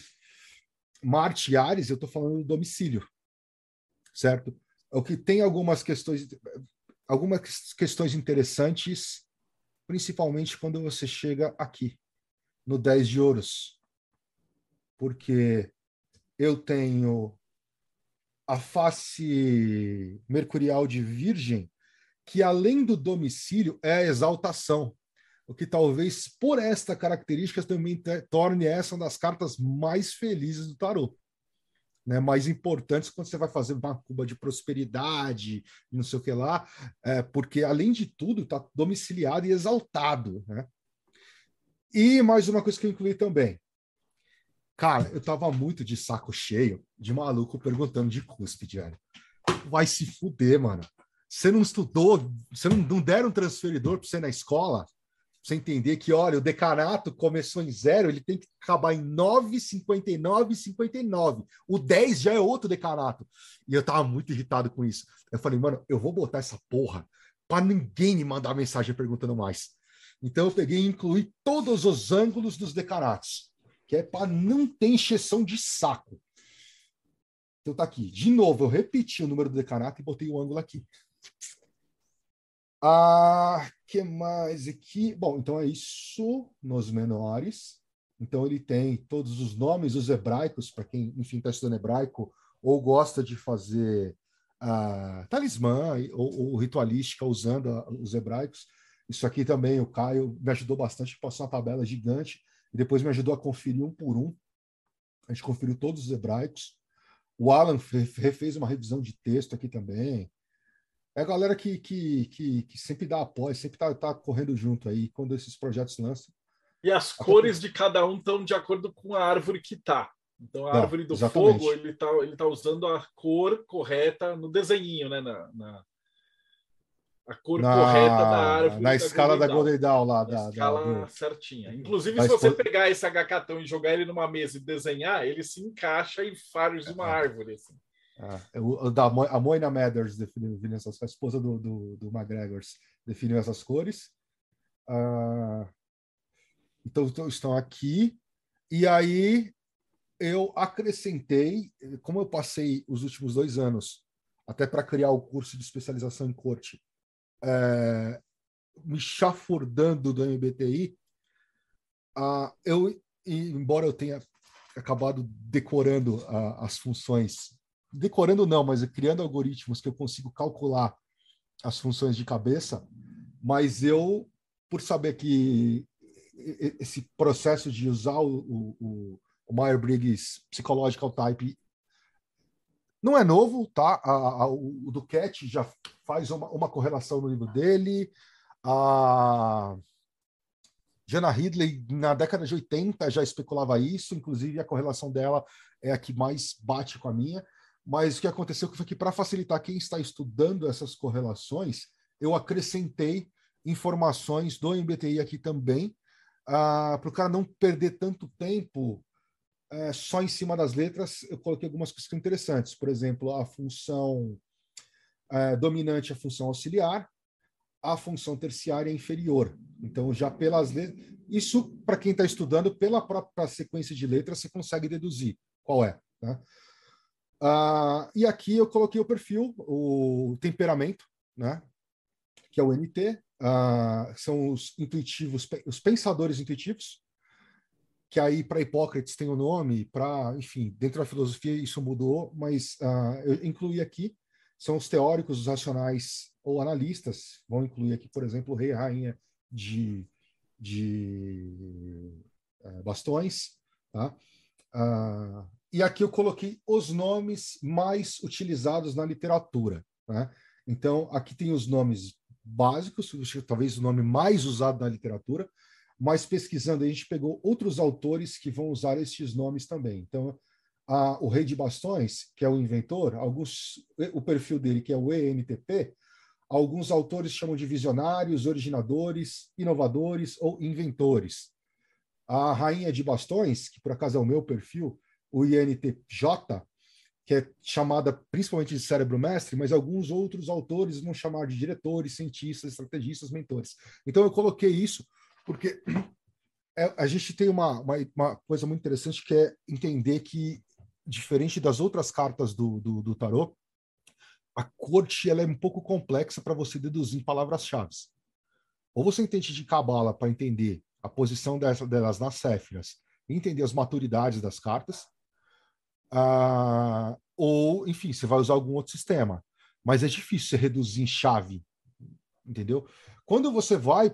Marte e Ares, eu estou falando do domicílio, certo? O que tem algumas questões, algumas questões interessantes, principalmente quando você chega aqui, no 10 de ouros. Porque eu tenho a face mercurial de Virgem, que além do domicílio é a exaltação, o que talvez por esta característica também torne essa uma das cartas mais felizes do tarot né, mais importantes quando você vai fazer uma cuba de prosperidade, não sei o que lá, é, porque além de tudo está domiciliado e exaltado, né? E mais uma coisa que eu incluí também. Cara, eu tava muito de saco cheio de maluco perguntando de cúspide, velho. Vai se fuder, mano. Você não estudou, você não, não deram um transferidor para você na escola? Você entender que, olha, o decanato começou em zero, ele tem que acabar em 9, 59 59. O 10 já é outro decanato. E eu tava muito irritado com isso. Eu falei, mano, eu vou botar essa porra para ninguém me mandar mensagem perguntando mais. Então eu peguei e incluí todos os ângulos dos decanatos, que é para não ter encheção de saco. Então tá aqui. De novo, eu repeti o número do decanato e botei o ângulo aqui. Ah, que mais aqui? Bom, então é isso nos menores. Então ele tem todos os nomes os hebraicos, para quem, enfim, está estudando hebraico ou gosta de fazer ah, talismã ou, ou, ritualística usando os hebraicos. Isso aqui também o Caio me ajudou bastante, passou uma tabela gigante e depois me ajudou a conferir um por um. A gente conferiu todos os hebraicos. O Alan refez uma revisão de texto aqui também é a galera que, que, que, que sempre dá apoio, sempre tá, tá correndo junto aí quando esses projetos lançam. E as cores de cada um estão de acordo com a árvore que tá. Então a Não, árvore do exatamente. fogo, ele tá, ele tá usando a cor correta no desenhinho, né? Na, na a cor na, correta da árvore. Na da escala da Golden Dawn lá. Da, escala da, certinha. Inclusive, se você pegar esse HK e jogar ele numa mesa e desenhar, ele se encaixa em vários de uma é. árvore. Assim. Ah, o, da, a Moina Mathers definiu, essas a esposa do, do, do definiu essas cores. Ah, então, então, estão aqui. E aí eu acrescentei, como eu passei os últimos dois anos, até para criar o curso de especialização em corte, é, me chafurdando do MBTI, ah, eu, embora eu tenha acabado decorando ah, as funções decorando não, mas criando algoritmos que eu consigo calcular as funções de cabeça, mas eu, por saber que esse processo de usar o, o, o Myers-Briggs Psychological Type não é novo, tá? A, a, o Duquette já faz uma, uma, correlação no livro dele. A Jana Ridley, na década de 80, já especulava isso, inclusive a correlação dela é a que mais bate com a minha. Mas o que aconteceu foi que, para facilitar quem está estudando essas correlações, eu acrescentei informações do MBTI aqui também, uh, para o cara não perder tanto tempo uh, só em cima das letras. Eu coloquei algumas coisas interessantes, por exemplo, a função uh, dominante, a função auxiliar, a função terciária inferior. Então, já pelas letras. Isso, para quem está estudando, pela própria sequência de letras, você consegue deduzir qual é. Né? Uh, e aqui eu coloquei o perfil, o temperamento, né? que é o NT, uh, ah, são os intuitivos, os pensadores intuitivos, que aí para Hipócrates tem o um nome, para, enfim, dentro da filosofia isso mudou, mas uh, eu incluí aqui, são os teóricos, os racionais ou analistas, vão incluir aqui, por exemplo, o rei e rainha de, de uh, bastões, tá? Uh, e aqui eu coloquei os nomes mais utilizados na literatura. Né? Então, aqui tem os nomes básicos, talvez o nome mais usado na literatura, mas pesquisando a gente pegou outros autores que vão usar esses nomes também. Então, a, o Rei de Bastões, que é o inventor, alguns, o perfil dele, que é o ENTP, Alguns autores chamam de visionários, originadores, inovadores ou inventores. A rainha de bastões, que por acaso é o meu perfil, o INTJ, que é chamada principalmente de cérebro mestre, mas alguns outros autores vão chamar de diretores, cientistas, estrategistas, mentores. Então eu coloquei isso porque é, a gente tem uma, uma, uma, coisa muito interessante que é entender que, diferente das outras cartas do, do, do tarot, a corte ela é um pouco complexa para você deduzir palavras-chave. Ou você entende de cabala para entender a posição dessas, delas nas céfiras, entender as maturidades das cartas, uh, ou, enfim, você vai usar algum outro sistema. Mas é difícil você reduzir em chave, entendeu? Quando você vai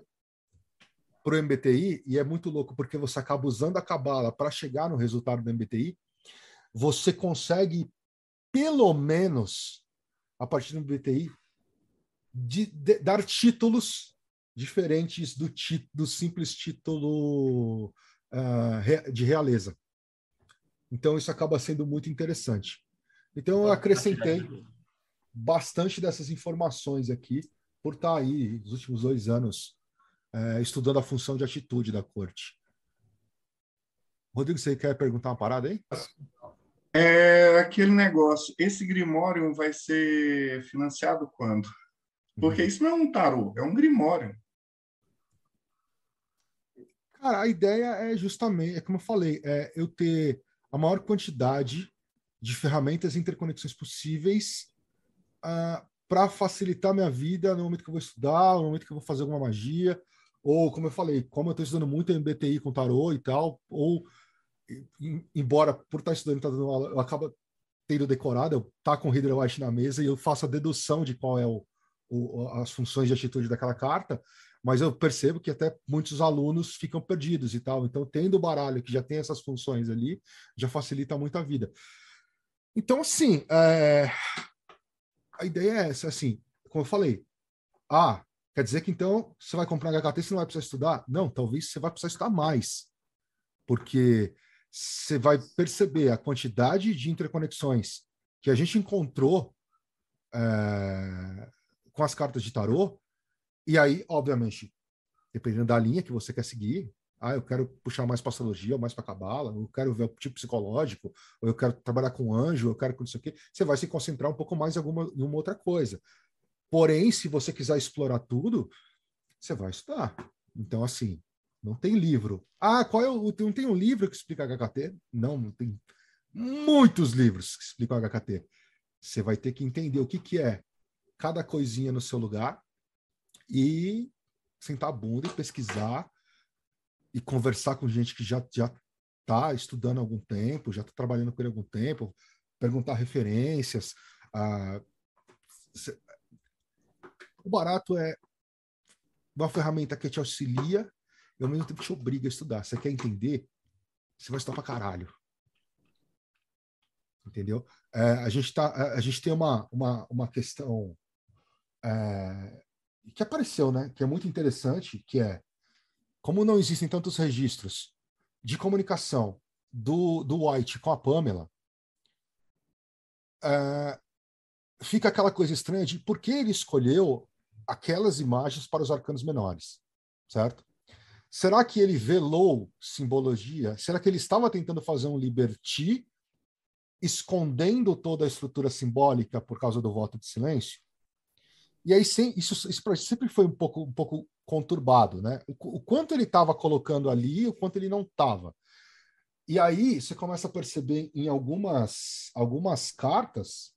para o MBTI, e é muito louco porque você acaba usando a cabala para chegar no resultado do MBTI, você consegue, pelo menos, a partir do BTI, de, de, dar títulos diferentes do, ti, do simples título uh, de realeza. Então, isso acaba sendo muito interessante. Então, eu acrescentei bastante dessas informações aqui, por estar aí, nos últimos dois anos, uh, estudando a função de atitude da corte. Rodrigo, você quer perguntar uma parada aí? É aquele negócio, esse Grimório vai ser financiado quando? Porque uhum. isso não é um tarô, é um Grimório. Cara, a ideia é justamente, é como eu falei, é eu ter a maior quantidade de ferramentas e interconexões possíveis uh, ah, para facilitar minha vida no momento que eu vou estudar, no momento que eu vou fazer alguma magia, ou como eu falei, como eu estou estudando muito MBTI com tarô e tal, ou embora por estar estudando, tá dando aula, eu acabo tendo decorado, eu tá com o Hydra White na mesa e eu faço a dedução de qual é o, o, as funções de atitude daquela carta, mas eu percebo que até muitos alunos ficam perdidos e tal. Então, tendo o baralho que já tem essas funções ali, já facilita muito a vida. Então, assim, é... a ideia é essa, assim, como eu falei, ah, quer dizer que então você vai comprar um HT e você não vai precisar estudar? Não, talvez você vai precisar estudar mais, porque você vai perceber a quantidade de interconexões que a gente encontrou é, com as cartas de tarô. E aí, obviamente, dependendo da linha que você quer seguir, ah, eu quero puxar mais para astrologia, ou mais para cabala, eu quero ver o tipo psicológico, ou eu quero trabalhar com anjo, eu quero com isso aqui. Você vai se concentrar um pouco mais em alguma em uma outra coisa. Porém, se você quiser explorar tudo, você vai estudar. Então, assim, não tem livro. Ah, qual é o. Não tem um livro que explica HKT? Não, não tem muitos livros que explicam HKT. Você vai ter que entender o que, que é cada coisinha no seu lugar e sentar a bunda e pesquisar e conversar com gente que já já está estudando há algum tempo, já está trabalhando com ele há algum tempo, perguntar referências. Ah, o barato é uma ferramenta que te auxilia e ao mesmo tempo te obriga a estudar. Você quer entender? Você vai estudar pra caralho. Entendeu? É, a, gente tá, a gente tem uma, uma, uma questão é, que apareceu, né? Que é muito interessante, que é como não existem tantos registros de comunicação do, do White com a Pamela, é, fica aquela coisa estranha de por que ele escolheu aquelas imagens para os arcanos menores, certo? Será que ele velou simbologia? Será que ele estava tentando fazer um liberty, escondendo toda a estrutura simbólica por causa do voto de silêncio? E aí isso, isso sempre foi um pouco, um pouco conturbado, né? O, o quanto ele estava colocando ali, o quanto ele não estava. E aí você começa a perceber em algumas, algumas cartas.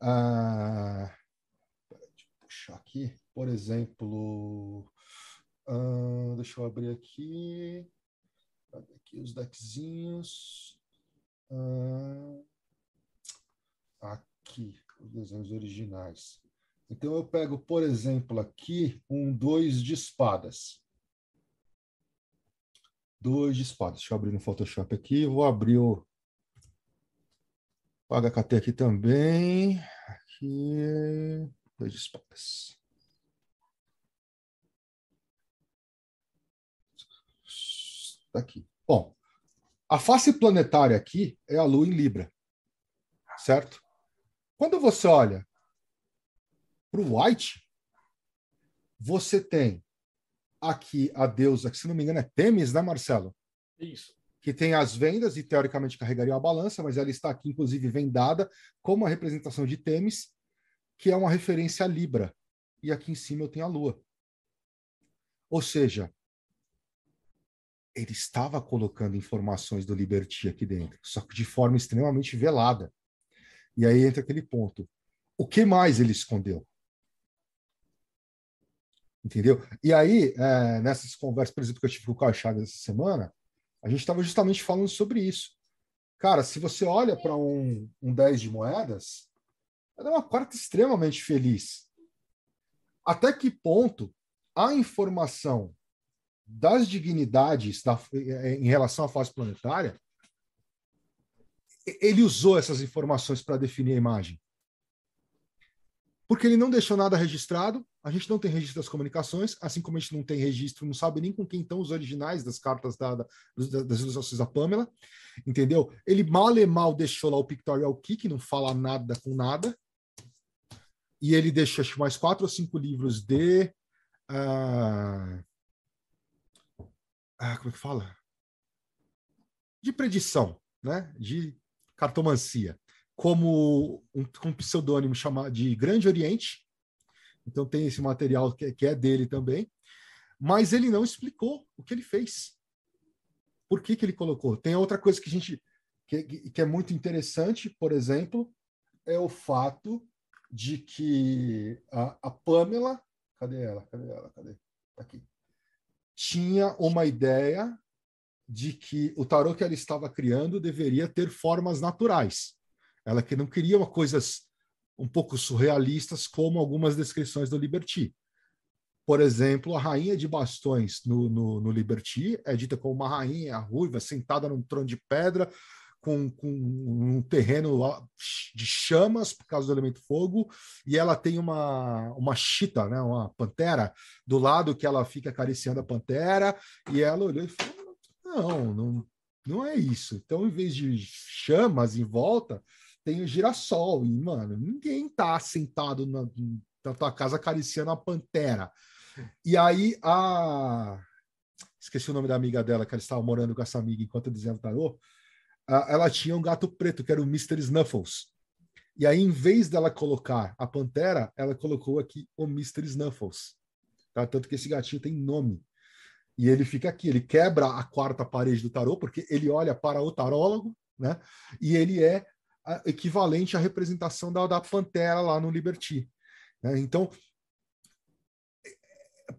Ah, deixa eu puxar aqui, por exemplo. Uh, deixa eu abrir aqui. Aqui os deckzinhos. Uh, aqui, os desenhos originais. Então eu pego, por exemplo, aqui um dois de espadas. Dois de espadas. Deixa eu abrir no Photoshop aqui. Vou abrir o, o HKT aqui também. Aqui. Dois de espadas. Tá aqui. Bom, a face planetária aqui é a Lua em Libra, certo? Quando você olha para o White, Você tem aqui a deusa, que se não me engano é Temis, né, Marcelo? Isso. Que tem as vendas e teoricamente carregaria a balança, mas ela está aqui, inclusive, vendada como a representação de Temis, que é uma referência a Libra. E aqui em cima eu tenho a Lua. Ou seja, ele estava colocando informações do Liberty aqui dentro, só que de forma extremamente velada. E aí entra aquele ponto. O que mais ele escondeu? Entendeu? E aí, é, nessas conversas, por exemplo, que eu tive com o Carl Chagas essa semana, a gente estava justamente falando sobre isso. Cara, se você olha para um, um 10 de moedas, ela é uma quarta extremamente feliz. Até que ponto a informação das dignidades da, em relação à fase planetária, ele usou essas informações para definir a imagem? Porque ele não deixou nada registrado, a gente não tem registro das comunicações, assim como a gente não tem registro, não sabe nem com quem estão os originais das cartas da, da, das ilustrações da Pamela, entendeu? Ele mal e mal deixou lá o Pictorial Key, que não fala nada com nada, e ele deixou acho, mais quatro ou cinco livros de. Uh, como é que fala? De predição, né? de cartomancia como um, um pseudônimo chamado de Grande Oriente. Então tem esse material que, que é dele também. Mas ele não explicou o que ele fez. Por que, que ele colocou? Tem outra coisa que a gente que, que é muito interessante, por exemplo, é o fato de que a, a Pamela, cadê ela? Cadê ela? Cadê? Tá aqui. Tinha uma ideia de que o tarô que ela estava criando deveria ter formas naturais. Ela que não queria uma coisas um pouco surrealistas como algumas descrições do Liberty. Por exemplo, a rainha de bastões no, no, no Liberty é dita como uma rainha ruiva sentada num trono de pedra com, com, um terreno de chamas por causa do elemento fogo, e ela tem uma, uma chita, né, uma pantera, do lado que ela fica acariciando a pantera, e ela olhou e falou: não, não, não é isso. Então, em vez de chamas em volta, tem o girassol. E, mano, ninguém tá sentado na, na tua casa acariciando a pantera. E aí a. Esqueci o nome da amiga dela, que ela estava morando com essa amiga enquanto eu o tarô. Ela tinha um gato preto, que era o Mr. Snuffles. E aí, em vez dela colocar a pantera, ela colocou aqui o Mr. Snuffles. Tá? Tanto que esse gatinho tem nome. E ele fica aqui, ele quebra a quarta parede do tarô, porque ele olha para o tarólogo, né? E ele é equivalente à representação da, da Pantera lá no Liberty. Né? Então,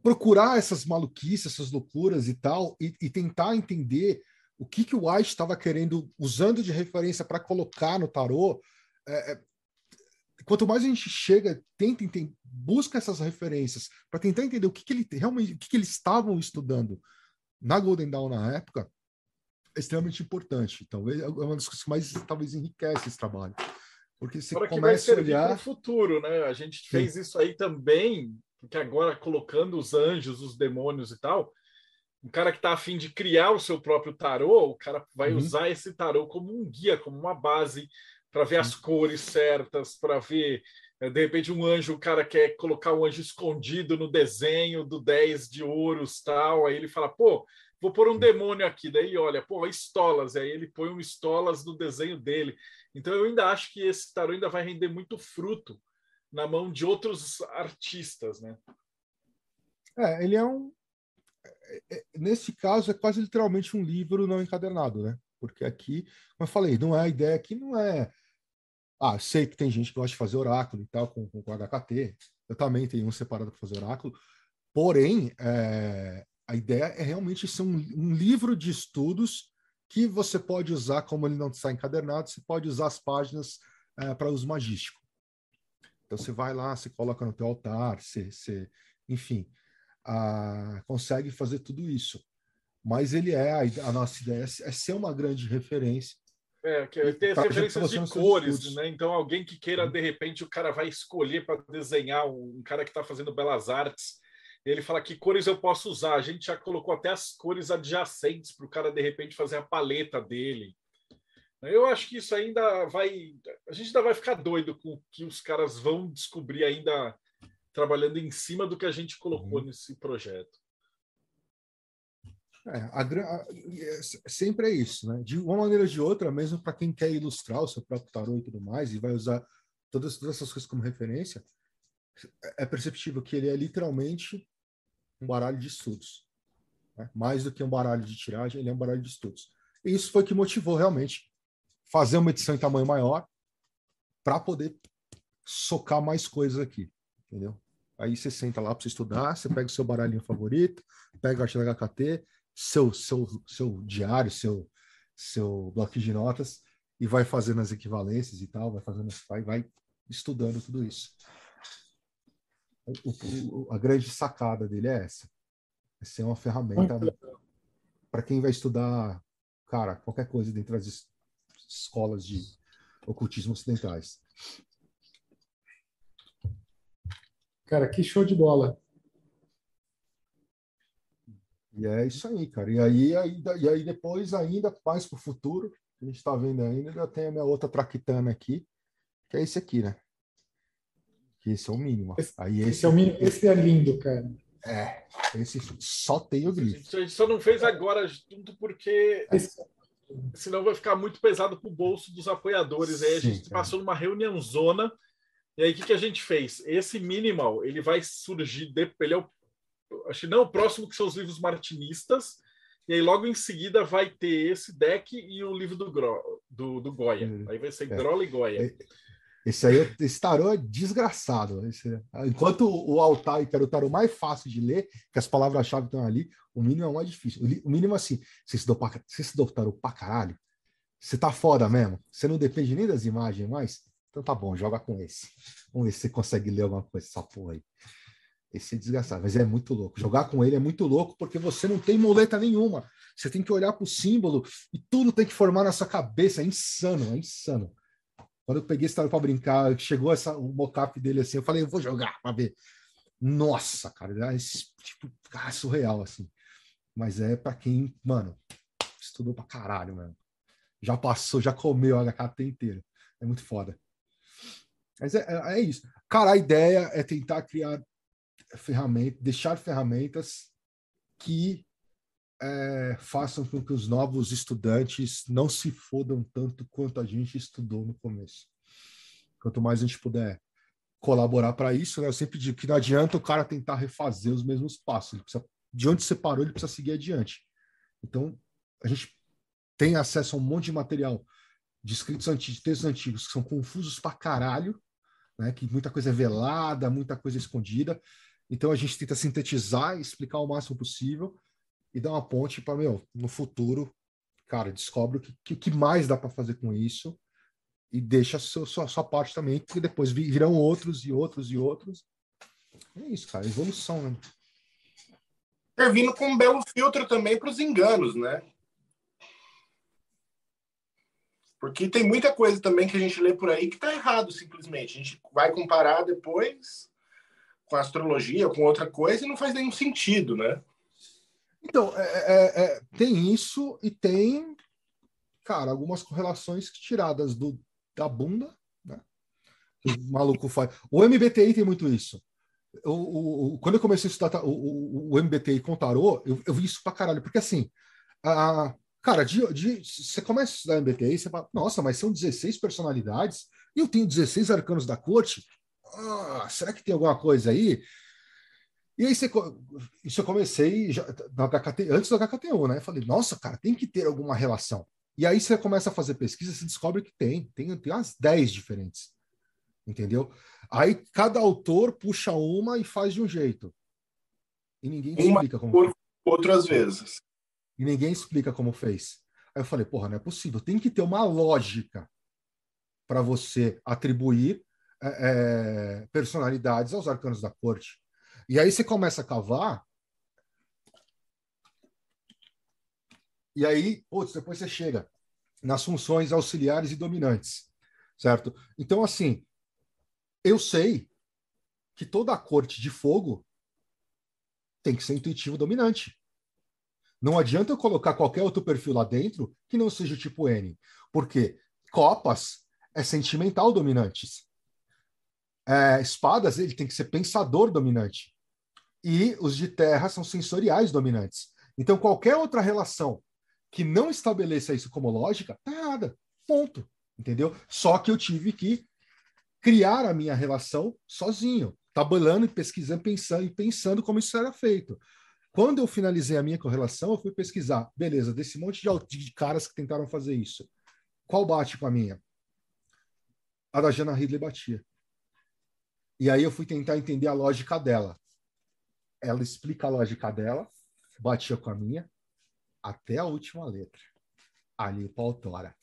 procurar essas maluquices, essas loucuras e tal, e, e tentar entender o que, que o White estava querendo, usando de referência para colocar no tarô. É, é, quanto mais a gente chega, tenta entender, busca essas referências para tentar entender o que, que ele realmente, o que, que eles estavam estudando na Golden Dawn na época, extremamente importante. Talvez é uma das coisas que mais talvez enriquece esse trabalho. Porque você Fora começa a olhar o futuro, né? A gente Sim. fez isso aí também, porque agora colocando os anjos, os demônios e tal, um cara que está afim de criar o seu próprio tarô, o cara vai uhum. usar esse tarô como um guia, como uma base para ver as cores certas, para ver eh, de repente um anjo, o cara quer colocar o um anjo escondido no desenho do 10 de ouros, tal, aí ele fala, pô, vou pôr um demônio aqui, daí olha, pô, Stolas, aí ele põe um Stolas no desenho dele. Então eu ainda acho que esse tarô ainda vai render muito fruto na mão de outros artistas, né? É, ele é um é, é, nesse caso é quase literalmente um livro não encadernado, né? Porque aqui, como eu falei, não é a ideia aqui não é ah, sei que tem gente que gosta de fazer oráculo e tal com, com, com HKT. Eu também tenho um separado para fazer oráculo. Porém, é, a ideia é realmente ser um, um livro de estudos que você pode usar, como ele não está encadernado, você pode usar as páginas é, para uso magístico. Então você vai lá, você coloca no teu altar, você, você enfim, a, consegue fazer tudo isso. Mas ele é, a, a nossa ideia é, é ser uma grande referência. É, que tem as referências de cores, né? Então, alguém que queira, de repente, o cara vai escolher para desenhar um, um cara que está fazendo belas artes ele fala que cores eu posso usar. A gente já colocou até as cores adjacentes para o cara de repente fazer a paleta dele. Eu acho que isso ainda vai. A gente ainda vai ficar doido com o que os caras vão descobrir ainda trabalhando em cima do que a gente colocou uhum. nesse projeto. É, a, a, é, sempre é isso, né? De uma maneira ou de outra, mesmo para quem quer ilustrar o seu próprio tarô e tudo mais, e vai usar todas, todas essas coisas como referência, é perceptível que ele é literalmente um baralho de estudos. Né? Mais do que um baralho de tiragem, ele é um baralho de estudos. E isso foi que motivou realmente fazer uma edição em tamanho maior para poder socar mais coisas aqui, entendeu? Aí você senta lá para estudar, você pega o seu baralhinho favorito, pega a HKT, seu, seu, seu diário, seu, seu bloco de notas e vai fazendo as equivalências e tal, vai fazendo, vai, vai estudando tudo isso. O, a grande sacada dele é essa. É ser uma ferramenta para quem vai estudar, cara, qualquer coisa dentro das escolas de ocultismo ocidentais. Cara, que show de bola. E é isso aí, cara. E aí, aí, e aí depois, ainda mais para o futuro, a gente está vendo ainda, ainda tem a minha outra traquitana aqui, que é esse aqui, né? Esse é o mínimo. Esse, aí esse, esse é o mínimo. Esse é lindo, cara. É, esse só tem o grifo. A gente só não fez agora junto porque esse... senão vai ficar muito pesado para o bolso dos apoiadores. Sim, aí a gente passou numa reunião zona. E aí o que, que a gente fez? Esse minimal ele vai surgir, ele é o acho que não o próximo que são os livros martinistas, e aí logo em seguida vai ter esse deck e o livro do, Gro, do, do Goya. É. Aí vai ser é. Grola e Goya. É, esse aí, esse tarô é desgraçado. Esse, enquanto o altar, que era o tarô mais fácil de ler, que as palavras-chave estão ali, o mínimo é o mais difícil. O mínimo, assim, você estudou, pra, você tarô pra caralho, você tá foda mesmo, você não depende nem das imagens mais, então tá bom, joga com esse. Vamos ver se você consegue ler alguma coisa dessa porra aí. Esse é desgastado, mas é muito louco. Jogar com ele é muito louco porque você não tem moleta nenhuma. Você tem que olhar para o símbolo e tudo tem que formar na sua cabeça. É insano, é insano. Quando eu peguei esse para brincar, chegou essa, o mocap dele assim, eu falei, eu vou jogar para ver. Nossa, cara, é tipo, cara, surreal assim. Mas é para quem, mano, estudou para caralho, mano. Já passou, já comeu a HKT inteira. É muito foda. Mas é, é, é isso. Cara, a ideia é tentar criar ferramenta, deixar ferramentas que é, façam com que os novos estudantes não se fodam tanto quanto a gente estudou no começo. Quanto mais a gente puder colaborar para isso, né? Eu sempre digo que não adianta o cara tentar refazer os mesmos passos. Precisa, de onde você parou, ele precisa seguir adiante. Então, a gente tem acesso a um monte de material de escritos antigos, de textos antigos que são confusos pra caralho, né? Que muita coisa é velada, muita coisa é escondida. Então a gente tenta sintetizar, explicar o máximo possível e dar uma ponte para, meu, no futuro, cara, descobre o que, que mais dá para fazer com isso e deixa a sua, sua, parte também, porque depois virão outros e outros e outros. É isso, cara, evolução, né? Servindo com um belo filtro também para os enganos, né? Porque tem muita coisa também que a gente lê por aí que está errado, simplesmente. A gente vai comparar depois com astrologia, com outra coisa, e não faz nenhum sentido, né? Então, é, é, é, tem isso e tem, cara, algumas correlações tiradas do, da bunda, né? o maluco faz. O MBTI tem muito isso. O, o, quando eu comecei a estudar o, o, o MBTI com tarô, eu, eu, vi isso pra caralho, porque assim, a, cara, de, de, você começa a estudar MBTI, você fala, nossa, mas são 16 personalidades, e eu tenho 16 arcanos da corte, ah, será que tem alguma coisa aí? E aí você, isso eu comecei já, HKT, antes do HKTU, né? Falei, nossa, cara, tem que ter alguma relação. E aí você começa a fazer pesquisa, você descobre que tem, tem, tem umas 10 diferentes. Entendeu? Aí cada autor puxa uma e faz de um jeito. E ninguém uma explica como. Por outras vezes. E ninguém explica como fez. Aí eu falei, porra, não é possível. Tem que ter uma lógica para você atribuir é, é, personalidades aos arcanos da corte. E aí você começa a cavar. E aí, putz, depois você chega nas funções auxiliares e dominantes, certo? Então, assim, eu sei que toda a corte de fogo tem que ser intuitivo dominante. Não adianta eu colocar qualquer outro perfil lá dentro que não seja o tipo N, porque copas é sentimental dominantes. é, espadas, ele tem que ser pensador dominante. E os de terra são sensoriais dominantes. Então, qualquer outra relação que não estabeleça isso como lógica, tá errada. Ponto. Entendeu? Só que eu tive que criar a minha relação sozinho, tabulando e pesquisando, pensando e pensando como isso era feito. Quando eu finalizei a minha correlação, eu fui pesquisar, beleza, desse monte de, de caras que tentaram fazer isso, qual bate com a minha? A da Jana Ridley batia. E aí eu fui tentar entender a lógica dela. Ela explica a lógica dela, batia com a minha, até a última letra. Ali, pautora.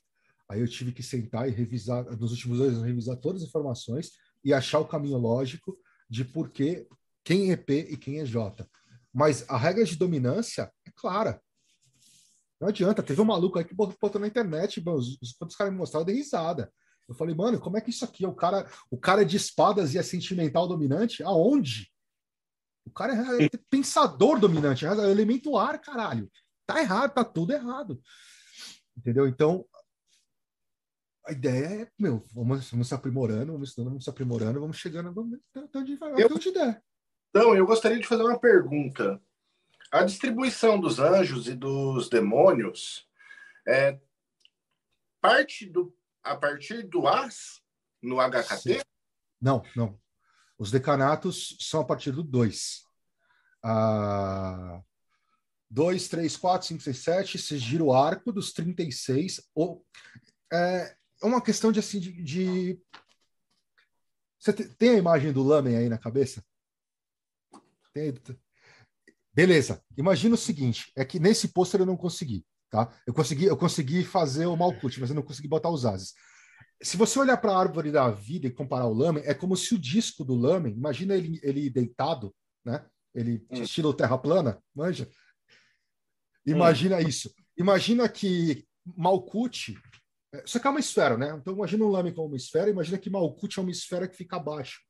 Aí eu tive que sentar e revisar, nos últimos anos, revisar todas as informações e achar o caminho lógico de por que, quem é P e quem é J. Mas a regra de dominância é clara. Não adianta. Teve um maluco aí que botou na internet, os, os caras me mostraram, eu dei risada. Eu falei, mano, como é que isso aqui? O cara, o cara é de espadas e é sentimental dominante? Aonde? O cara é, é pensador dominante, é elemento ar, caralho. Tá errado, tá tudo errado. Entendeu? Então, a ideia é, meu, vamos, vamos se aprimorando, vamos estudando, vamos se aprimorando, vamos chegando vamos, até onde, eu, onde der. Então, eu gostaria de fazer uma pergunta. A distribuição dos anjos e dos demônios é parte do a partir do As no HKT? Sim. Não, não. Os decanatos são a partir do 2. Ah, 2, 3, 4, 5, 6, 7, você gira o arco dos 36. Ou, é, é uma questão de assim de, de... você tem a imagem do Lamen aí na cabeça? Tem... Beleza. Imagina o seguinte, é que nesse pôster eu não consegui, tá? Eu consegui, eu consegui fazer o Malkuth, mas eu não consegui botar os ases. Se você olhar para a árvore da vida e comparar o Lamen, é como se o disco do Lamen, imagina ele, ele deitado, né? Ele hum. estilo terra plana, manja. Imagina hum. isso. Imagina que Malkuth é, só que é uma esfera, né? Então imagina um lame como uma esfera, imagina que Malkuth é uma esfera que fica abaixo.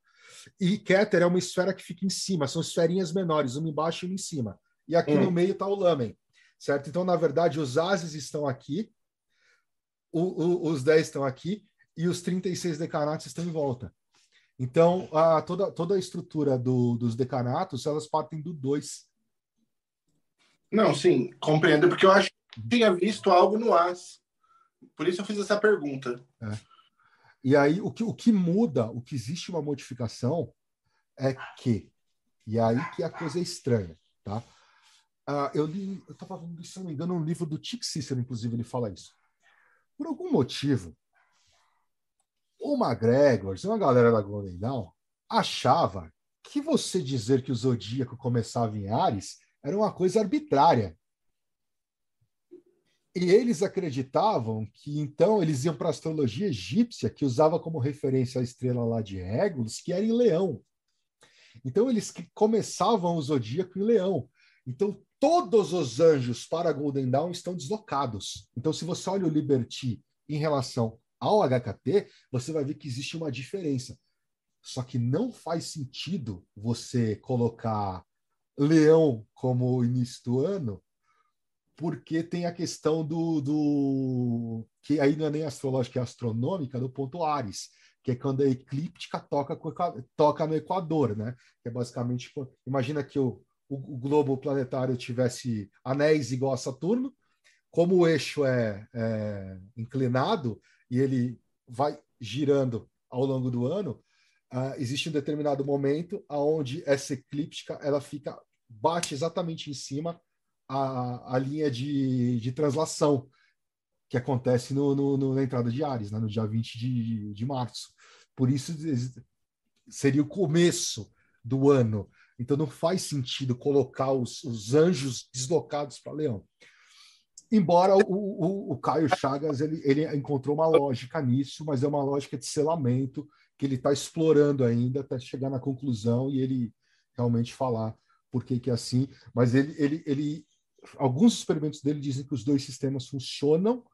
E Keter é uma esfera que fica em cima, são esferinhas menores, uma embaixo e uma em cima. E aqui hum. no meio está o lamen, certo? Então, na verdade, os ases estão aqui, o, o, os 10 estão aqui, e os 36 decanatos estão em volta. Então, a, toda, toda a estrutura do, dos decanatos, elas partem do 2. Não, sim, compreendo, porque eu acho que tinha visto algo no as. Por isso eu fiz essa pergunta. É. E aí, o que, o que muda, o que existe uma modificação é que, e aí que a coisa é estranha, tá? Uh, eu li, eu estava vendo, se não me engano, um livro do Cícero, inclusive, ele fala isso. Por algum motivo, o McGregor uma galera da Golden Dawn achava que você dizer que o zodíaco começava em Ares era uma coisa arbitrária. E eles acreditavam que então eles iam para a astrologia egípcia, que usava como referência a estrela lá de Regulus, que era em Leão. Então eles começavam o zodíaco em Leão. Então todos os anjos para Golden Dawn estão deslocados. Então se você olha o Liberty em relação ao HKT, você vai ver que existe uma diferença. Só que não faz sentido você colocar Leão como início do ano porque tem a questão do, do que aí não é nem astrológica, é astronômica, do ponto Ares, que é quando a eclíptica toca, toca no Equador, né? Que é basicamente, imagina que o, o, o globo planetário tivesse anéis igual a Saturno, como o eixo é, é inclinado e ele vai girando ao longo do ano, uh, existe um determinado momento aonde essa eclíptica ela fica bate exatamente em cima a, a linha de, de translação que acontece no, no, no, na entrada de Ares, né, no dia 20 de, de março. Por isso seria o começo do ano. Então não faz sentido colocar os, os anjos deslocados para Leão. Embora o, o, o, Caio Chagas ele, ele encontrou uma lógica nisso, mas é uma lógica de selamento que ele está explorando ainda até chegar na conclusão e ele realmente falar por que, que é assim. Mas ele, ele, ele alguns experimentos dele dizem que os dois sistemas funcionam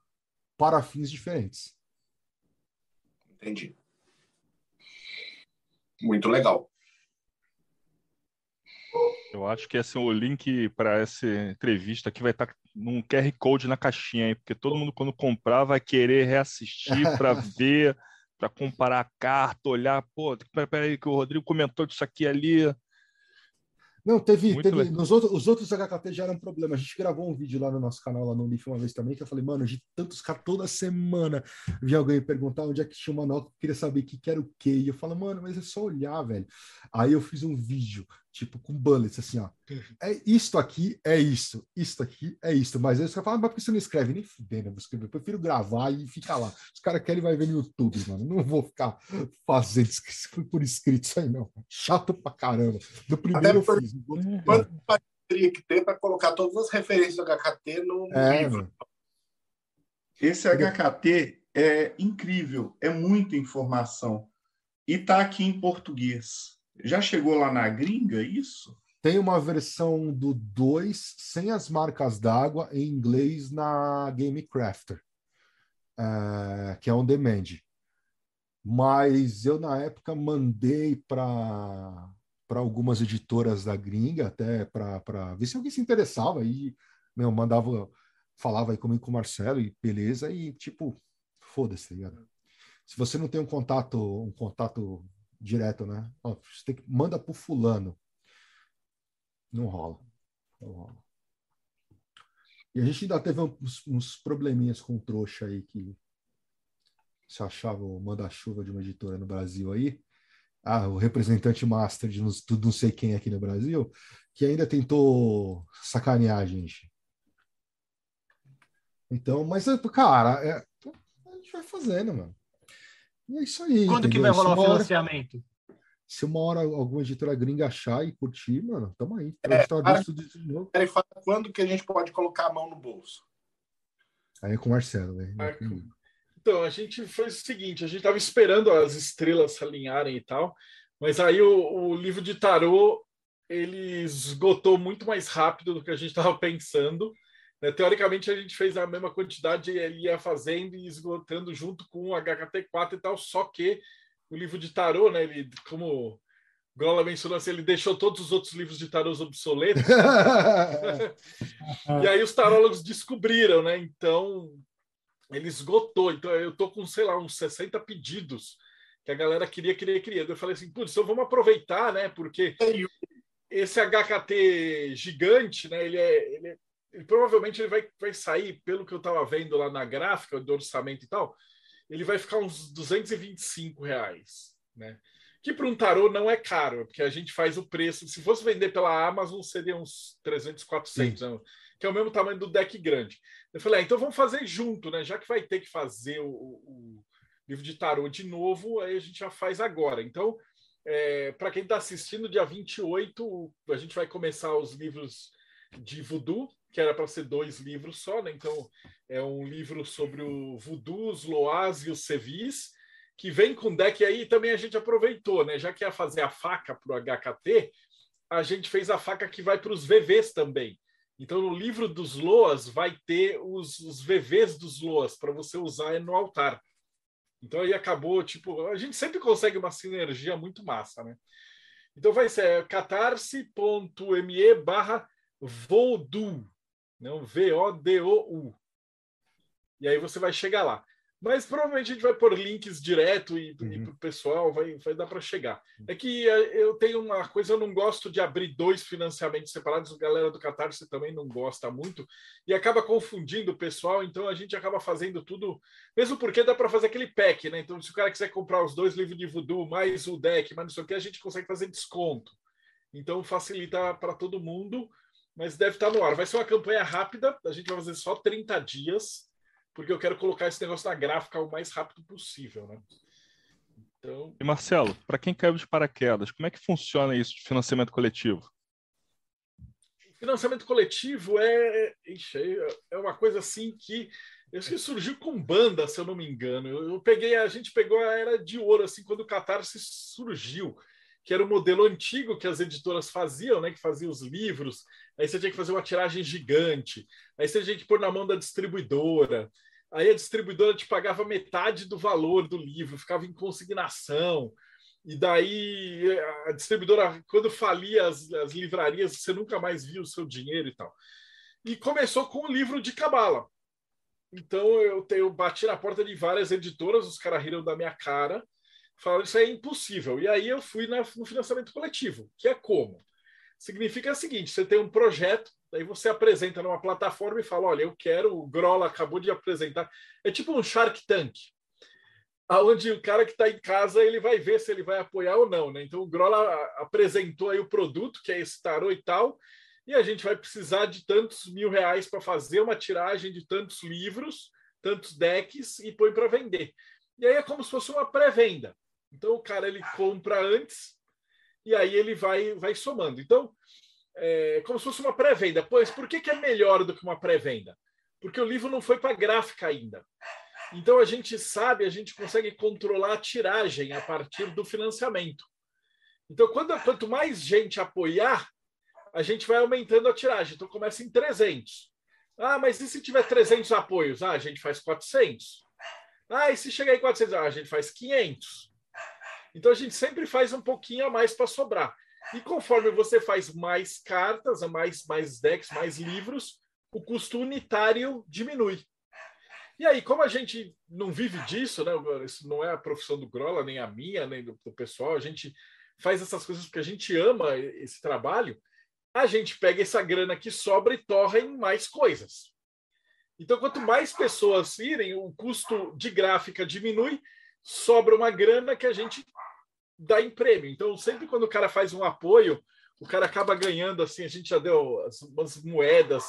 para fins diferentes. Entendi. Muito legal. Eu acho que esse, o link para essa entrevista aqui vai estar tá num QR Code na caixinha, aí, porque todo mundo, quando comprar, vai querer reassistir para ver, para comparar a carta, olhar, pô, peraí que o Rodrigo comentou disso aqui ali. Não, teve, teve nos outros, os outros HKT já eram um problema. A gente gravou um vídeo lá no nosso canal, lá no Leaf, uma vez também, que eu falei, mano, de tantos caras toda semana vi alguém perguntar onde é que tinha uma nota, queria saber o que, que era o quê. E eu falo, mano, mas é só olhar, velho. Aí eu fiz um vídeo, tipo, com bullets, assim, ó. É isto aqui, é isso, isto aqui, é isto. Mas aí os caras falam, ah, mas por que você não escreve? Nem fudendo, eu vou escrever. Eu prefiro gravar e ficar lá. Os caras querem, vai ver no YouTube, mano. Não vou ficar fazendo por escrito isso aí, não. Chato pra caramba. Do primeiro eu fiz. Quanto teria que ter para colocar todas as referências do HKT no, é, livro? Mano. Esse HKT é incrível, é muita informação. E está aqui em português. Já chegou lá na gringa isso? Tem uma versão do 2 sem as marcas d'água em inglês na Game Crafter, é, que é on demand. Mas eu, na época, mandei para algumas editoras da gringa, até para ver se alguém se interessava. E meu, mandava, falava aí comigo com o Marcelo, e beleza, e tipo, foda-se, tá ligado? Se você não tem um contato, um contato direto, né? Ó, você tem que, manda pro fulano. Não rola. Não rola. E a gente ainda teve uns, uns probleminhas com trouxa aí que se achava o manda-chuva de uma editora no Brasil aí ah, o representante master de não, não sei quem aqui no Brasil, que ainda tentou sacanear a gente. Então, mas, cara, é, a gente vai fazendo, mano. E é isso aí. Quando entendeu? que vai rolar o financiamento? Hora, se uma hora alguma editora gringa achar e curtir, mano, tamo aí. É, para, de novo. quando que a gente pode colocar a mão no bolso? Aí é com o Marcelo, velho. Né? Então, a gente fez o seguinte: a gente estava esperando as estrelas se alinharem e tal, mas aí o, o livro de tarô ele esgotou muito mais rápido do que a gente estava pensando. Né? Teoricamente, a gente fez a mesma quantidade, ele ia fazendo e esgotando junto com o HKT4 e tal, só que o livro de tarô, né, ele, como o Grola mencionou, assim, ele deixou todos os outros livros de tarôs obsoletos. e aí os tarólogos descobriram, né? Então, ele esgotou. Então eu tô com, sei lá, uns 60 pedidos que a galera queria, queria, queria. Eu falei assim, putz, então vamos aproveitar, né? Porque esse HKT gigante, né? Ele é, ele, é, ele provavelmente ele vai, vai sair, pelo que eu estava vendo lá na gráfica do orçamento e tal, ele vai ficar uns 225 reais, né? Que para um tarô não é caro, porque a gente faz o preço. Se fosse vender pela Amazon, seria uns 300, 400, né? que é o mesmo tamanho do deck grande. Eu falei, ah, então vamos fazer junto, né? Já que vai ter que fazer o, o livro de tarô de novo, aí a gente já faz agora. Então, é, para quem está assistindo, dia 28, a gente vai começar os livros de voodoo, que era para ser dois livros só, né? Então, é um livro sobre o voodoo, os loás e os sevis, que vem com deck aí também a gente aproveitou, né? Já que ia fazer a faca para o HKT, a gente fez a faca que vai para os VVs também. Então, no livro dos Loas, vai ter os, os VVs dos Loas para você usar no altar. Então, aí acabou, tipo, a gente sempre consegue uma sinergia muito massa, né? Então, vai ser catarse.me barra Vodou, não V-O-D-O-U. E aí você vai chegar lá. Mas provavelmente a gente vai pôr links direto e, uhum. e para o pessoal vai, vai dar para chegar. É que eh, eu tenho uma coisa, eu não gosto de abrir dois financiamentos separados, a galera do Catarse também não gosta muito, e acaba confundindo o pessoal, então a gente acaba fazendo tudo, mesmo porque dá para fazer aquele pack, né? Então, se o cara quiser comprar os dois livros de voodoo, mais o deck, mais não sei o que, a gente consegue fazer desconto. Então facilita para todo mundo, mas deve estar no ar. Vai ser uma campanha rápida, a gente vai fazer só 30 dias porque eu quero colocar esse negócio na gráfica o mais rápido possível, né? Então... E Marcelo, para quem caiu de paraquedas, como é que funciona isso de financiamento coletivo? Financiamento coletivo é, ixi, é uma coisa assim que acho que surgiu com banda, se eu não me engano. Eu peguei, a gente pegou a era de ouro assim quando o Catarse surgiu que era o modelo antigo que as editoras faziam, né? Que faziam os livros. Aí você tinha que fazer uma tiragem gigante. Aí você tinha que pôr na mão da distribuidora. Aí a distribuidora te pagava metade do valor do livro, ficava em consignação. E daí a distribuidora, quando falia as, as livrarias, você nunca mais via o seu dinheiro e tal. E começou com o livro de cabala. Então eu, eu bati na porta de várias editoras, os caras riram da minha cara, falaram isso é impossível. E aí eu fui na, no financiamento coletivo, que é como? Significa o seguinte: você tem um projeto, daí você apresenta numa plataforma e fala: olha, eu quero, o Grola acabou de apresentar. É tipo um Shark Tank aonde o cara que está em casa ele vai ver se ele vai apoiar ou não, né? Então o Grola apresentou aí o produto que é esse tarô e tal, e a gente vai precisar de tantos mil reais para fazer uma tiragem de tantos livros, tantos decks e põe para vender. E aí é como se fosse uma pré-venda. Então o cara ele compra antes e aí ele vai vai somando. Então é como se fosse uma pré-venda. Pois por que, que é melhor do que uma pré-venda? Porque o livro não foi para gráfica ainda. Então a gente sabe, a gente consegue controlar a tiragem a partir do financiamento. Então, quando, quanto mais gente apoiar, a gente vai aumentando a tiragem. Então começa em 300. Ah, mas e se tiver 300 apoios? Ah, a gente faz 400. Ah, e se chegar em 400? Ah, a gente faz 500. Então a gente sempre faz um pouquinho a mais para sobrar. E conforme você faz mais cartas, mais, mais decks, mais livros, o custo unitário diminui. E aí, como a gente não vive disso, né? Isso não é a profissão do Grola, nem a minha, nem do, do pessoal, a gente faz essas coisas porque a gente ama esse trabalho, a gente pega essa grana que sobra e torra em mais coisas. Então, quanto mais pessoas irem, o custo de gráfica diminui, sobra uma grana que a gente dá em prêmio. Então, sempre quando o cara faz um apoio, o cara acaba ganhando assim, a gente já deu as, umas moedas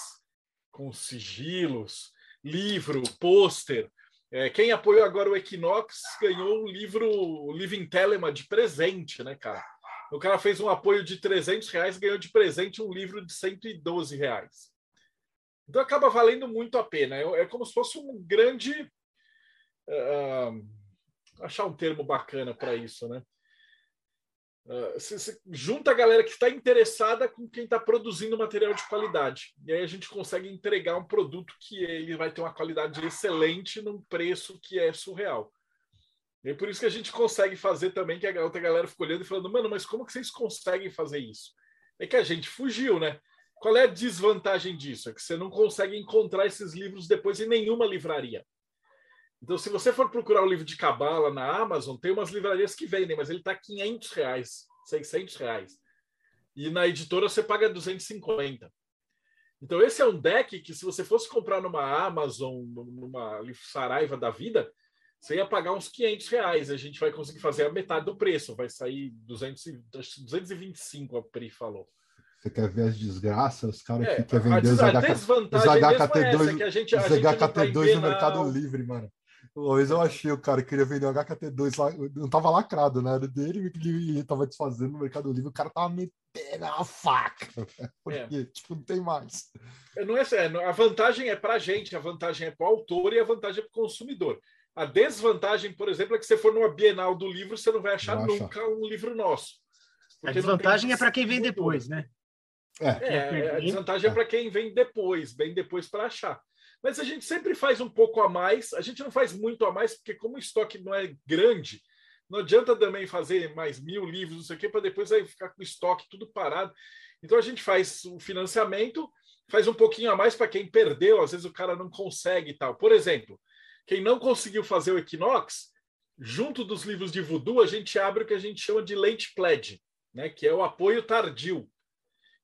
com sigilos, livro, pôster. É, quem apoiou agora o Equinox ganhou um livro Living Telema de presente, né, cara? O cara fez um apoio de 300 reais ganhou de presente um livro de 112 reais. Então acaba valendo muito a pena. É, é como se fosse um grande. Uh, achar um termo bacana para isso, né? Uh, se, se junta a galera que está interessada com quem está produzindo material de qualidade. E aí a gente consegue entregar um produto que ele vai ter uma qualidade excelente num preço que é surreal. E é por isso que a gente consegue fazer também, que a outra galera ficou olhando e falando, mano, mas como que vocês conseguem fazer isso? É que a gente fugiu, né? Qual é a desvantagem disso? É que você não consegue encontrar esses livros depois em nenhuma livraria. Então, se você for procurar o livro de Cabala na Amazon, tem umas livrarias que vendem, mas ele está 500 reais, 600 reais. E na editora você paga 250. Então, esse é um deck que, se você fosse comprar numa Amazon, numa Saraiva da vida, você ia pagar uns 500 reais. A gente vai conseguir fazer a metade do preço. Vai sair 200, 225, a Pri falou. Você quer ver as desgraças? Os caras é, que querem vender os, os HKT2, é gente, os HKT2 no Mercado Livre, mano. Uma vez eu achei o cara que queria vender um HKT2 lá, não tava lacrado, né? Era dele e ele tava desfazendo no Mercado Livre, o cara tava metendo a faca. Porque, é. tipo, não tem mais. É, não é sério, a vantagem é pra gente, a vantagem é pro autor e a vantagem é pro consumidor. A desvantagem, por exemplo, é que você for numa Bienal do livro, você não vai achar não nunca achar. um livro nosso. A desvantagem é para quem vem depois, né? É, é a desvantagem é, é para quem vem depois, bem depois para achar. Mas a gente sempre faz um pouco a mais. A gente não faz muito a mais, porque como o estoque não é grande, não adianta também fazer mais mil livros, não sei o quê, para depois aí ficar com o estoque tudo parado. Então a gente faz o financiamento, faz um pouquinho a mais para quem perdeu, às vezes o cara não consegue e tal. Por exemplo, quem não conseguiu fazer o Equinox, junto dos livros de voodoo, a gente abre o que a gente chama de late pledge, né, que é o apoio tardio.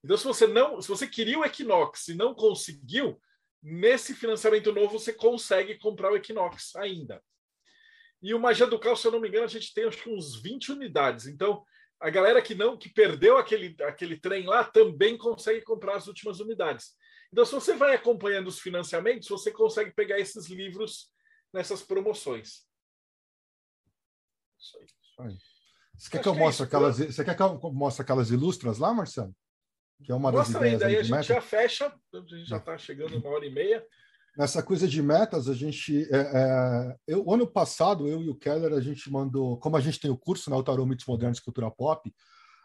Então, se você não, se você queria o Equinox e não conseguiu, Nesse financiamento novo, você consegue comprar o Equinox ainda. E o Magia do Caos, se eu não me engano, a gente tem acho que uns 20 unidades. Então, a galera que não, que perdeu aquele, aquele trem lá, também consegue comprar as últimas unidades. Então, se você vai acompanhando os financiamentos, você consegue pegar esses livros nessas promoções. Isso aí. Isso aí. Você quer que eu é mostre aquelas, você quer que eu mostre aquelas ilustras lá, Marcelo? Que é uma das Nossa, ideias. Daí a gente meta. já fecha, a gente já está chegando uma hora e meia. Nessa coisa de metas, a gente. É, é, eu, ano passado, eu e o Keller, a gente mandou. Como a gente tem o curso, né, o Tarot Mitos Modernos Cultura Pop,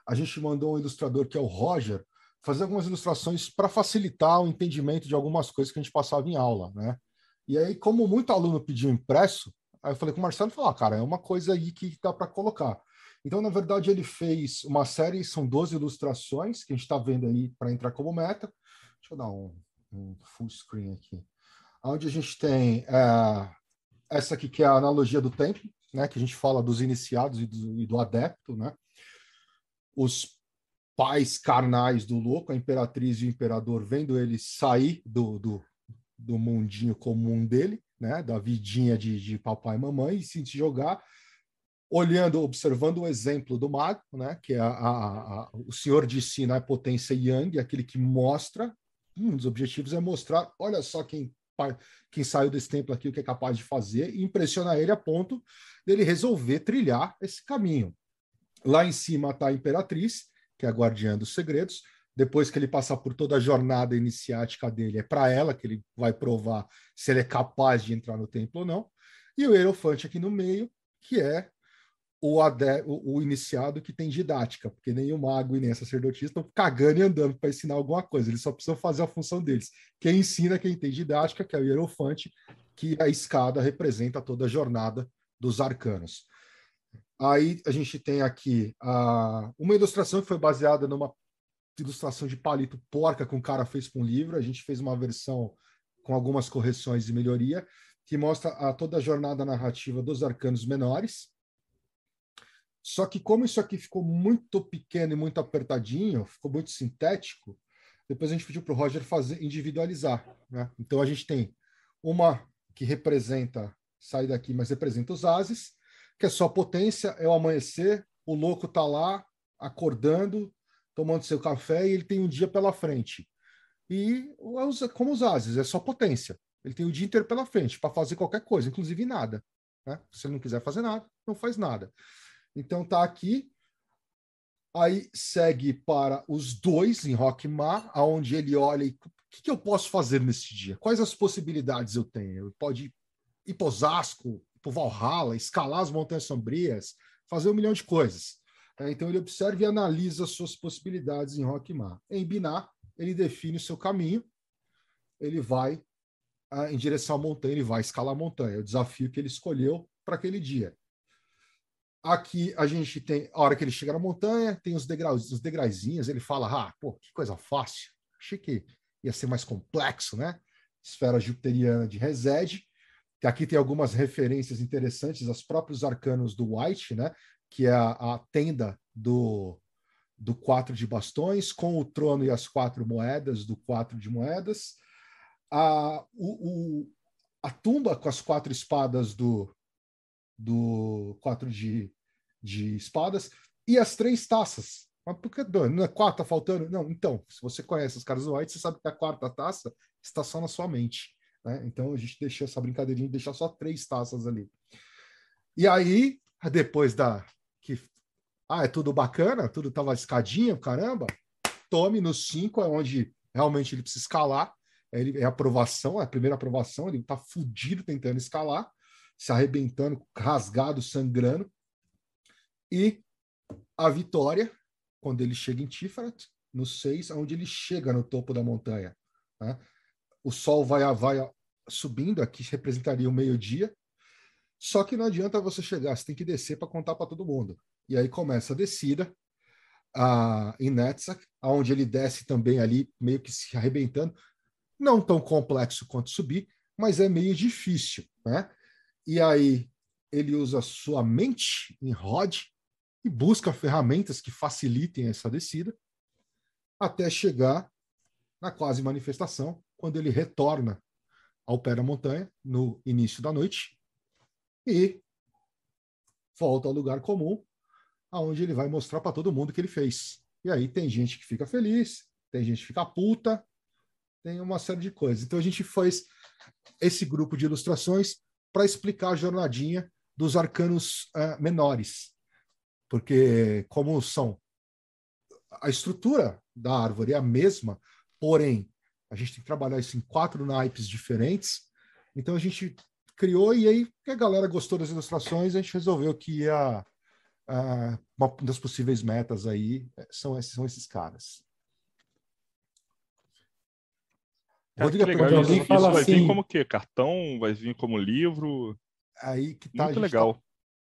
a gente mandou um ilustrador que é o Roger fazer algumas ilustrações para facilitar o entendimento de algumas coisas que a gente passava em aula, né? E aí, como muito aluno pediu impresso, aí eu falei com o Marcelo falou: ah, cara, é uma coisa aí que dá para colocar. Então, na verdade, ele fez uma série, são 12 ilustrações que a gente está vendo aí para entrar como meta. Deixa eu dar um, um, full screen aqui. onde a gente tem é, essa aqui que é a analogia do tempo, né, que a gente fala dos iniciados e do, e do adepto, né? Os pais carnais do louco, a imperatriz e o imperador, vendo ele sair do, do, do mundinho comum dele, né, da vidinha de, de papai e mamãe, e se jogar, olhando, observando o exemplo do mago, né, que é a, a, a, o senhor de si na potência Yang, aquele que mostra, um dos objetivos é mostrar, olha só quem quem saiu desse templo aqui, o que é capaz de fazer, e impressionar ele a ponto dele resolver trilhar esse caminho. Lá em cima está a Imperatriz, que é a guardiã dos segredos. Depois que ele passar por toda a jornada iniciática dele, é para ela que ele vai provar se ele é capaz de entrar no templo ou não. E o Hierofante aqui no meio, que é o, ade, o, o, iniciado que tem didática, porque nem o mago e nem a sacerdotisa estão cagando e andando para ensinar alguma coisa, eles só precisam fazer a função deles. Quem ensina, quem tem didática, que é o hierofante, que a escada representa toda a jornada dos arcanos. Aí a gente tem aqui uma ilustração que foi baseada numa ilustração de palito porca que um cara fez para um livro, a gente fez uma versão com algumas correções e melhoria, que mostra a, toda a jornada narrativa dos arcanos menores, só que como isso aqui ficou muito pequeno e muito apertadinho, ficou muito sintético, depois a gente pediu para o Roger fazer individualizar. Né? Então a gente tem uma que representa, sai daqui, mas representa os ases, que é só potência, é o amanhecer, o louco está lá acordando, tomando seu café e ele tem um dia pela frente. E como os ases, é só potência. Ele tem o dia inteiro pela frente para fazer qualquer coisa, inclusive nada. Né? Se ele não quiser fazer nada, não faz nada. Então tá aqui. Aí segue para os dois em Rockmar, aonde ele olha e o que, que, eu posso fazer nesse dia? Quais as possibilidades eu tenho? Ele pode ir para Osasco, para Valhalla, escalar as Montanhas Sombrias, fazer um milhão de coisas. É, então ele observa e analisa as suas possibilidades em Rockmar. Em Binar, ele define o seu caminho, ele vai ah, em direção à montanha, ele vai escalar a montanha, é o desafio que ele escolheu para aquele dia. Aqui a gente tem, a hora que ele chega na montanha, tem os degraus, os degraizinhos, ele fala, ah, pô, que coisa fácil. Achei que ia ser mais complexo, né? Esfera jupiteriana de Resed, aqui tem algumas referências interessantes aos próprios arcanos do White, né? Que é a, a tenda do, do quatro de bastões, com o trono e as quatro moedas do quatro de moedas. A, o, o, a tumba com as quatro espadas do, do quatro de, de espadas e as três taças. Mas por que não é quatro tá faltando? Não, então, se você conhece os caras do White, você sabe que a quarta taça está só na sua mente. Né? Então a gente deixou essa brincadeirinha de deixar só três taças ali. E aí, depois da que ah, é tudo bacana, tudo tava escadinha, caramba, tome no cinco é onde realmente ele precisa escalar. É, ele, é aprovação, é a primeira aprovação, ele tá fudido tentando escalar se arrebentando, rasgado, sangrando. E a vitória, quando ele chega em Tiferet, no 6, onde ele chega no topo da montanha. Né? O sol vai, vai subindo, aqui representaria o meio-dia. Só que não adianta você chegar, você tem que descer para contar para todo mundo. E aí começa a descida em Netzach, onde ele desce também ali, meio que se arrebentando. Não tão complexo quanto subir, mas é meio difícil. Né? E aí ele usa sua mente em rod e busca ferramentas que facilitem essa descida até chegar na quase manifestação, quando ele retorna ao pé da montanha no início da noite e volta ao lugar comum, aonde ele vai mostrar para todo mundo o que ele fez. E aí tem gente que fica feliz, tem gente que fica puta, tem uma série de coisas. Então a gente fez esse grupo de ilustrações para explicar a jornadinha dos arcanos uh, menores. Porque, como são. A estrutura da árvore é a mesma, porém, a gente tem que trabalhar isso em quatro naipes diferentes. Então, a gente criou, e aí a galera gostou das ilustrações, a gente resolveu que ia. Uh, uma das possíveis metas aí eh, são esses, são esses caras. Cara, Rodrigo, que legal. Isso, isso vai assim, vir como que? Cartão? Vai vir como livro? Aí que tá, Muito legal. Tá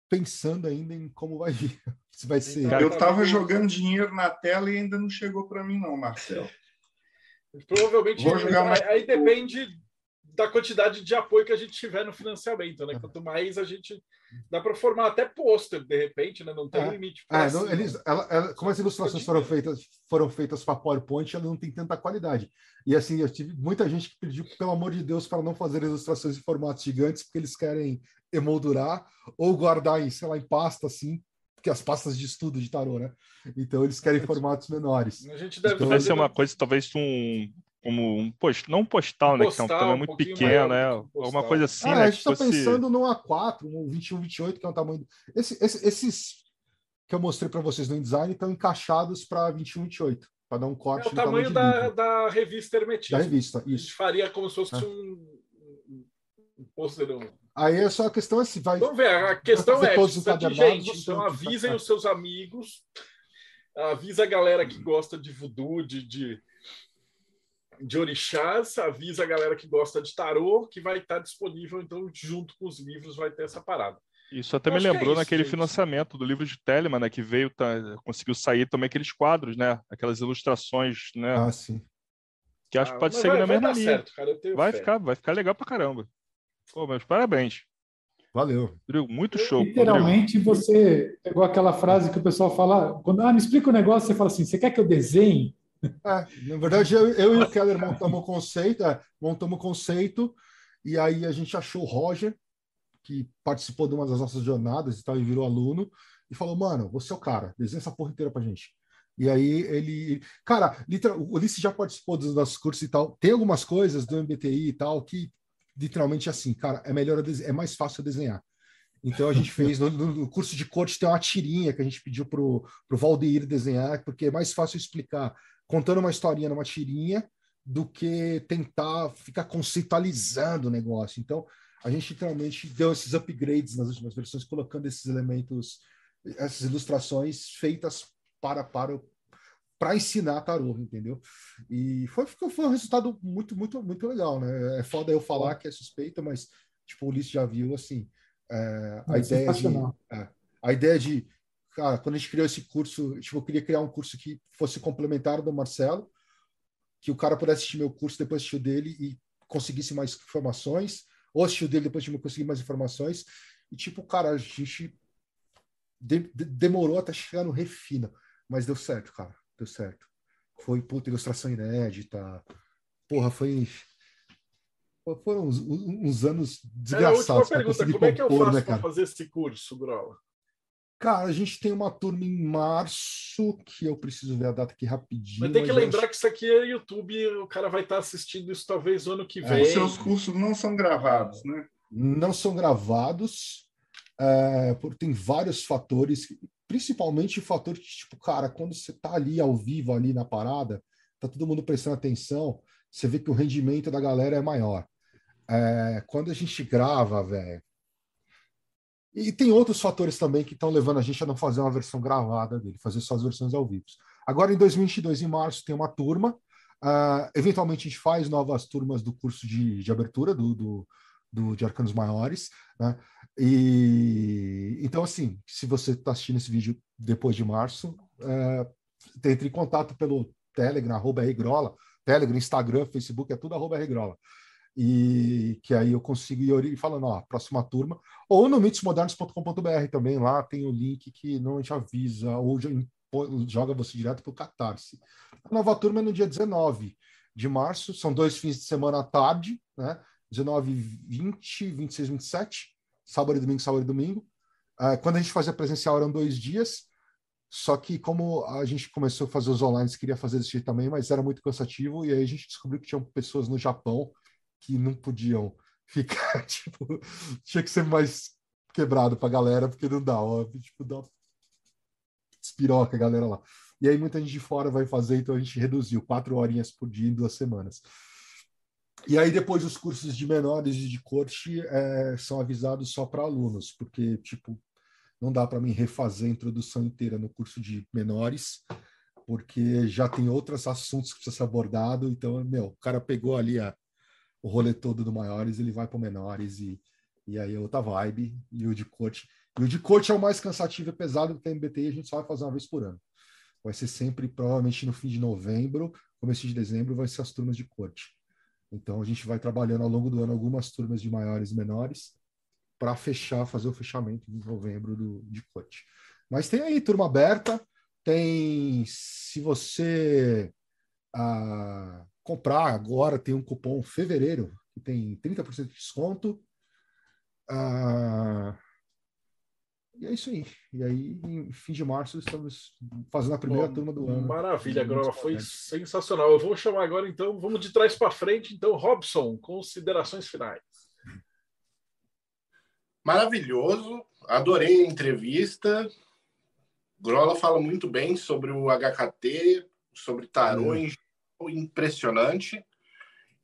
pensando ainda em como vai vir. Se vai ser. eu estava jogando dinheiro na tela e ainda não chegou para mim, não, Marcelo. Provavelmente Vou jogar aí, aí depende da quantidade de apoio que a gente tiver no financiamento, né? Quanto mais a gente dá para formar até pôster de repente, né? Não tem É. limite. É, pra não, eles, ela- ela- como as ilustrações foram feitas foram feitas para PowerPoint, ela não tem tanta qualidade. E assim, eu tive muita gente que pediu, pelo amor de Deus, para não fazer ilustrações em formatos gigantes, porque eles querem emoldurar ou guardar em, sei lá, em pasta, assim, porque as pastas de estudo de tarô, né? Então eles querem formatos menores. A gente deve Então, Vai ser uma coisa, talvez, um. Como um post, não um postal, né? Que é um Postal, tamanho um muito pequeno, maior né? um Alguma postal. coisa assim, ah, né? a gente está fosse- pensando no A4, um 21, 28, que é um tamanho. Esse, esse- esses que eu mostrei para vocês no InDesign estão encaixados para 21, 28, para dar um É corte o no tamanho de da, da revista Hermetismo. da revista. A gente Isso. faria como se fosse É. um, um pôster. um- Aí é só a questão é se vai. Vamos ver, a questão é, de gente, então avisem os seus amigos, avisa a galera que gosta de voodoo, de, de, de orixás, avisa a galera que gosta de tarô, que vai estar disponível, então junto com os livros vai ter essa parada. Isso até Eu me é lembrou isso, naquele gente. financiamento do livro de Telemann, né? Que veio, tá, conseguiu sair também aqueles quadros, né? Aquelas ilustrações, né? Ah, sim. que acho Ah, que pode seguir vai, na vai mesma linha. certo, cara, eu tenho Vai fé. ficar, vai ficar legal pra caramba. Pô, meus parabéns. Valeu. Rodrigo, muito show. Rodrigo. Literalmente, você pegou aquela frase que o pessoal fala, quando ah, me explica o negócio, você fala assim, você quer que eu desenhe? É, na verdade, eu, eu e o Keller montamos o conceito, é, montamos o conceito, e aí a gente achou o Roger, que participou de uma das nossas jornadas e tal, e virou aluno, e falou, mano, você é o cara, desenha essa porra inteira pra gente. E aí ele. Cara, literal, o Ulisses já participou dos nossos cursos e tal. Tem algumas coisas do MBTI e tal que literalmente assim, cara, é melhor é mais fácil desenhar. Então a gente fez no, no- no curso de corte tem uma tirinha que a gente pediu pro, pro Valdeir desenhar, porque é mais fácil explicar contando uma historinha numa tirinha do que tentar ficar conceitualizando o negócio. Então, a gente literalmente deu esses upgrades nas últimas versões, colocando esses elementos, essas ilustrações feitas para para para ensinar tarô, entendeu? E foi, foi um resultado muito, muito, muito legal, né? É foda eu falar que é suspeita, mas tipo, o Ulisses já viu assim. é, a É ideia de, é, a ideia de cara, quando a gente criou esse curso, tipo, eu queria criar um curso que fosse complementar do Marcelo, que o cara pudesse assistir meu curso, depois assistir o dele e conseguisse mais informações, ou assistir o dele, depois de eu conseguir mais informações. E, tipo, cara, a gente de- de- demorou até chegar no refino, mas deu certo, cara, deu certo. Foi, puta, ilustração inédita. Porra, foi. Foram uns, uns anos Era a última desgraçados pergunta, como é que eu compor, faço né, para fazer esse curso, Grola? Cara, a gente tem uma turma em março, que eu preciso ver a data aqui rapidinho. Mas tem que mas lembrar acho- que isso aqui é YouTube, o cara vai estar assistindo isso talvez o ano que É, vem. Os seus cursos não são gravados, né? não são gravados, é, por, tem vários fatores, principalmente o fator que, tipo, cara, quando você tá ali ao vivo, ali na parada, tá todo mundo prestando atenção, você vê que o rendimento da galera é maior. É, quando a gente grava, velho. E tem outros fatores também que estão levando a gente a não fazer uma versão gravada dele, fazer só as versões ao vivo. Agora, em 2022, em março, tem uma turma. ah, eventualmente, a gente faz novas turmas do curso de, de abertura do, do, do- de arcanos maiores, né? E então, assim, se você está assistindo esse vídeo depois de março, é, entre em contato pelo Telegram, arroba Telegram, Instagram, Facebook, é tudo arroba Rgrola. E que aí eu consigo ir falando, ó, próxima turma, ou no mitosmodernos.com.br também, lá tem o link que não te avisa, ou joga você direto para o Catarse. A nova turma é no dia 19 de março, são dois fins de semana à tarde, né? 19, 20, 26, 27, sábado e domingo, sábado e domingo. Ah, quando a gente fazia presencial eram dois dias, só que como a gente começou a fazer os online, queria fazer jeito também, mas era muito cansativo, e aí a gente descobriu que tinham pessoas no Japão que não podiam ficar, tipo, tinha que ser mais quebrado pra galera, porque não dá, ó, tipo, dá espiroca a galera lá. E aí muita gente de fora vai fazer, então a gente reduziu quatro horinhas por dia em duas semanas. E aí depois os cursos de menores e de corte é, são avisados só para alunos, porque tipo não dá para mim refazer a introdução inteira no curso de menores, porque já tem outros assuntos que precisa ser abordado. Então, meu, o cara pegou ali a, o rolê todo do maiores, ele vai para menores e, e aí é outra vibe. E o de corte. E o de corte é o mais cansativo e pesado do TMBT e a gente só vai fazer uma vez por ano. Vai ser sempre, provavelmente no fim de novembro, começo de dezembro, vai ser as turmas de corte. Então a gente vai trabalhando ao longo do ano algumas turmas de maiores e menores para fechar, fazer o fechamento em novembro do, de CUT. Mas tem aí turma aberta, tem se você ah, comprar agora, tem um cupom fevereiro que tem 30% de desconto. Ah, e é isso aí. E aí, em fim de março, estamos fazendo a primeira turma do ano. Maravilha, Grola. Foi sensacional. Eu vou chamar agora, então, vamos de trás para frente. Então, Robson, considerações finais. Maravilhoso. Adorei a entrevista. Grola fala muito bem sobre o HKT, sobre tarô, é. Impressionante.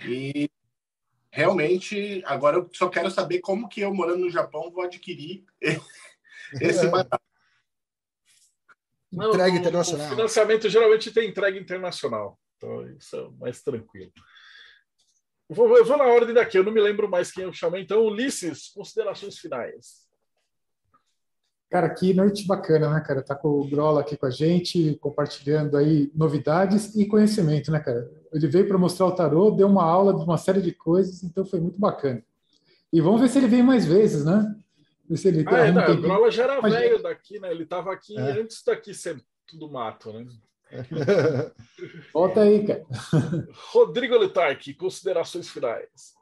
E realmente, agora eu só quero saber como que eu, morando no Japão, vou adquirir esse barato. Entrega internacional. O financiamento geralmente tem entrega internacional. Então, isso é mais tranquilo. Eu vou, eu vou na ordem daqui, eu não me lembro mais quem eu chamei. Então, Ulisses, considerações finais. Cara, que noite bacana, né, cara? Tá com o Grola aqui com a gente, compartilhando aí novidades e conhecimento, né, cara? Ele veio para mostrar o tarô, deu uma aula de uma série de coisas, então foi muito bacana. E vamos ver se ele vem mais vezes, né? Ver se ele ah, é, não, o Grola já era Mas... velho daqui, né? Ele estava aqui é. antes daqui ser tudo mato, né? Volta aí, cara. Rodrigo Letarque, considerações finais.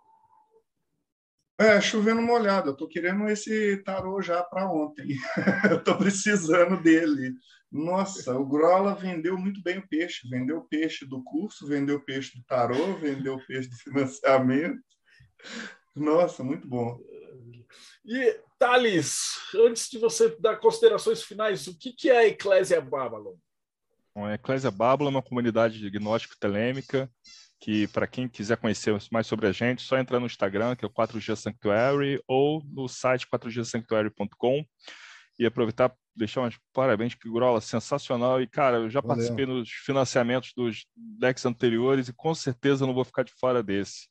É, chovendo molhado. Eu tô querendo esse tarô já para ontem. eu tô precisando dele. Nossa, o Grola vendeu muito bem o peixe. Vendeu o peixe do curso, vendeu o peixe do tarô, vendeu o peixe do financiamento. Nossa, muito bom. E, Thales, antes de você dar considerações finais, o que, que é a Eclésia Babylon? Bom, a Eclésia Babylon é uma comunidade de gnóstico telêmica que para quem quiser conhecer mais sobre a gente, só entrar no Instagram, que é o 4G Sanctuary, ou no site 4gsanctuary.com e aproveitar deixar uns parabéns que Grola sensacional e cara, eu já Valeu. participei nos financiamentos dos decks anteriores e com certeza não vou ficar de fora desse.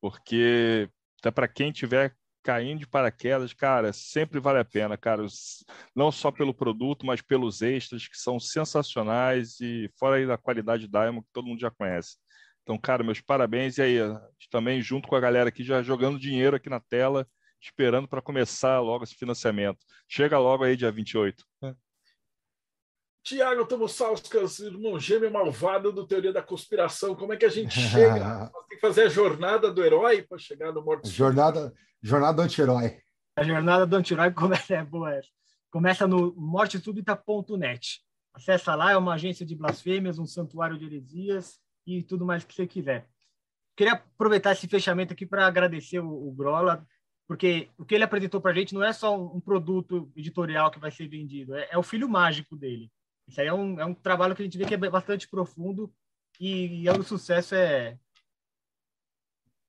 Porque até para quem tiver caindo de paraquedas, cara, sempre vale a pena, cara, não só pelo produto, mas pelos extras que são sensacionais e fora aí da qualidade Diamond que todo mundo já conhece. Então, cara, meus parabéns. E aí, também junto com a galera aqui, já jogando dinheiro aqui na tela, esperando para começar logo esse financiamento. Chega logo aí, dia 28. Tiago Tomussauskas, irmão gêmeo malvado do Teoria da Conspiração. Como é que a gente chega? Tem que fazer a jornada do herói para chegar no morto. Jornada, jornada do anti-herói. A jornada do anti-herói começa, é boa, começa no mortesúbita.net. Acessa lá, é uma agência de blasfêmias, um santuário de heresias e tudo mais que você quiser. Queria aproveitar esse fechamento aqui para agradecer o, o Grola, porque o que ele apresentou para a gente não é só um, um, produto editorial que vai ser vendido, é, é, o filho mágico dele. Isso aí é um, é um trabalho que a gente vê que é bastante profundo e, e é o sucesso é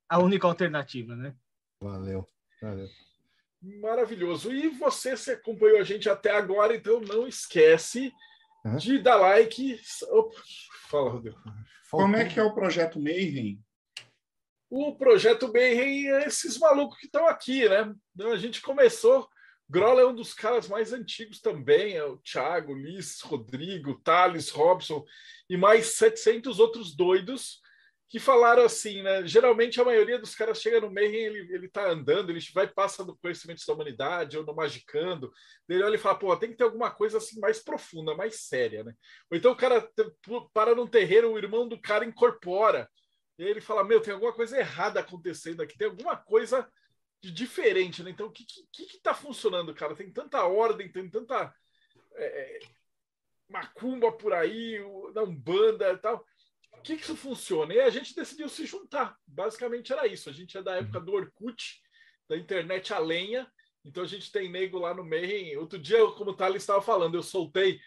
a única alternativa, né? Valeu, valeu. Maravilhoso. E você se acompanhou a gente até agora, então não esquece uhum. de dar like. Opa, fala, Rodrigo. Como é que é o projeto Mayhem? O projeto Mayhem é esses malucos que estão aqui, né? Então, a gente começou. Grola é um dos caras mais antigos também, é o Thiago, Liz, Rodrigo, Thales, Robson e mais 700 outros doidos que falaram assim, né? Geralmente a maioria dos caras chega no Mayhem, ele, ele tá andando, ele vai passando conhecimento da humanidade ou no Magicando, ele olha e fala, pô, tem que ter alguma coisa assim mais profunda, mais séria, né? Ou então o cara para num terreiro, o irmão do cara incorpora, e aí ele fala, meu, tem alguma coisa errada acontecendo aqui, tem alguma coisa de diferente, né? Então, o que, que, que tá funcionando, cara? Tem tanta ordem, tem tanta é, macumba por aí, da Umbanda e tal que, que isso funciona? E a gente decidiu se juntar. Basicamente era isso. A gente é da época do Orkut, da internet a lenha. Então a gente tem nego lá no meio. Outro dia, como o Thales estava falando, eu soltei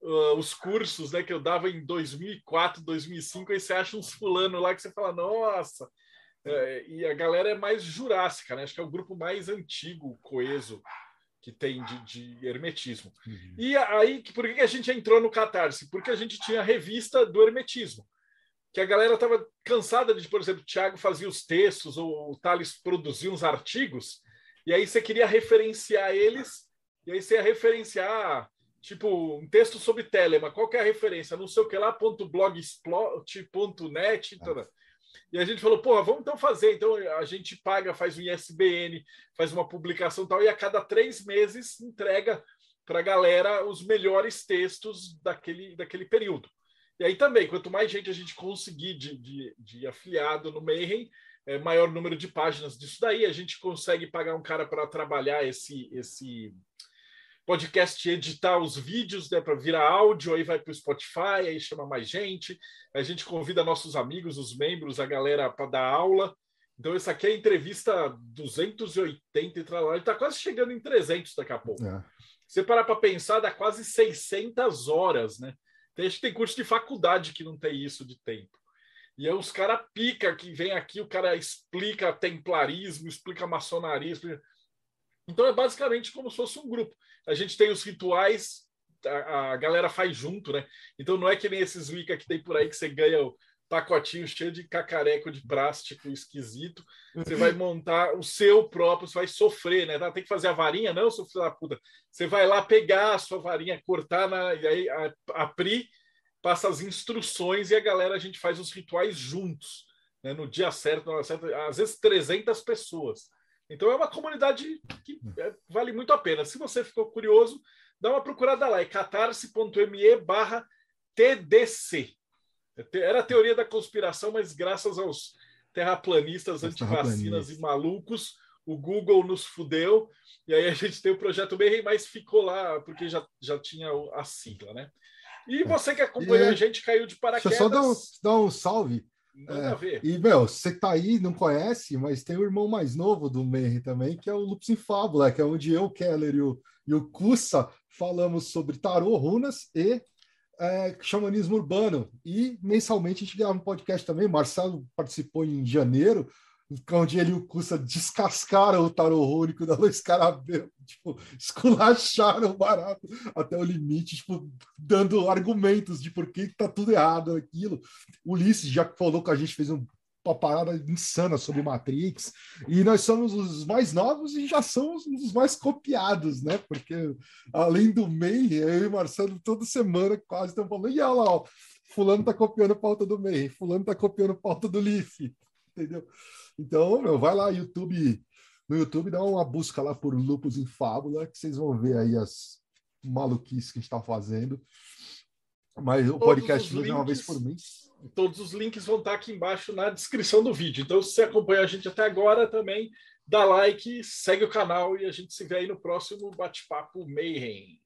uh, os cursos né, que eu dava em 2004, 2005. Aí você acha uns fulano lá que você fala, nossa. É, e a galera é mais jurássica, né? Acho que é o grupo mais antigo, coeso, que tem de, de hermetismo. Uhum. E aí, por que a gente entrou no Catarse? Porque a gente tinha a revista do hermetismo que a galera estava cansada de, por exemplo, o Thiago fazia os textos, ou o Thales produzia uns artigos, e aí você queria referenciar eles, e aí você ia referenciar, tipo, um texto sobre Telema, qual que é a referência? Não sei o que lá, ponto blogspot.net, ah. E a gente falou, pô, vamos então fazer. Então a gente paga, faz um ISBN, faz uma publicação tal, e a cada três meses entrega para a galera os melhores textos daquele, daquele período. E aí também, quanto mais gente a gente conseguir de, de, de afiliado no Mayhem, é, maior número de páginas disso daí, a gente consegue pagar um cara para trabalhar esse, esse podcast, editar os vídeos né, para virar áudio, aí vai para o Spotify, aí chama mais gente, a gente convida nossos amigos, os membros, a galera para dar aula. Então, essa aqui é a entrevista 280 e tal, ele está quase chegando em 300 daqui a pouco. É. Você parar para pensar, dá quase 600 horas, né? Tem, que tem curso de faculdade que não tem isso de tempo. E aí os caras pica que vem aqui, o cara explica templarismo, explica maçonaria. Explica... Então é basicamente como se fosse um grupo. A gente tem os rituais, a, a galera faz junto, né? Então não é que nem esses Wicca que tem por aí que você ganha o pacotinho cheio de cacareco de plástico esquisito. Você vai montar o seu próprio, você vai sofrer, né? Tem que fazer a varinha, não, seu filho da puta. Você vai lá pegar a sua varinha, cortar na, e aí a, a Pri passa as instruções e a galera a gente faz os rituais juntos, né? no dia certo, na hora certa, às vezes 300 pessoas. Então é uma comunidade que é, vale muito a pena. Se você ficou curioso, dá uma procurada lá, é catarse.me barra TDC. Era a teoria da conspiração, mas graças aos terraplanistas, antivacinas e malucos, o Google nos fudeu, e aí a gente tem o projeto Mayhem, mas ficou lá porque já, já tinha a sigla, né? E é. você que acompanhou e, a gente caiu de paraquedas. Deixa eu só dar um, dar um salve. É, e, meu, você tá aí, não conhece, mas tem o irmão mais novo do Mayhem também, que é o Lupus em Fábula, que é onde eu, Keller e o, e o Kussa falamos sobre tarô, runas e é, xamanismo urbano. E mensalmente a gente grava um podcast também. Marcelo participou em janeiro, onde ele e o Cussa descascaram o tarô único da Luiz Carabel, tipo, esculacharam o barato até o limite, tipo, dando argumentos de por que está tudo errado aquilo. O Ulisses já falou que a gente fez um uma parada insana sobre Matrix, e nós somos os mais novos e já somos os mais copiados, né? Porque além do MEI, eu e Marcelo toda semana quase estão falando, e olha lá, ó, fulano tá copiando pauta do MEI, fulano tá copiando pauta do Leaf, entendeu? Então, meu, vai lá, YouTube, no YouTube dá uma busca lá por Lupus em Fábula, que vocês vão ver aí as maluquices que a gente está fazendo. Mas o podcast é uma vez por mês. Todos os links vão estar aqui embaixo na descrição do vídeo. Então, se você acompanhou a gente até agora, também dá like, segue o canal e a gente se vê aí no próximo bate-papo Mayhem.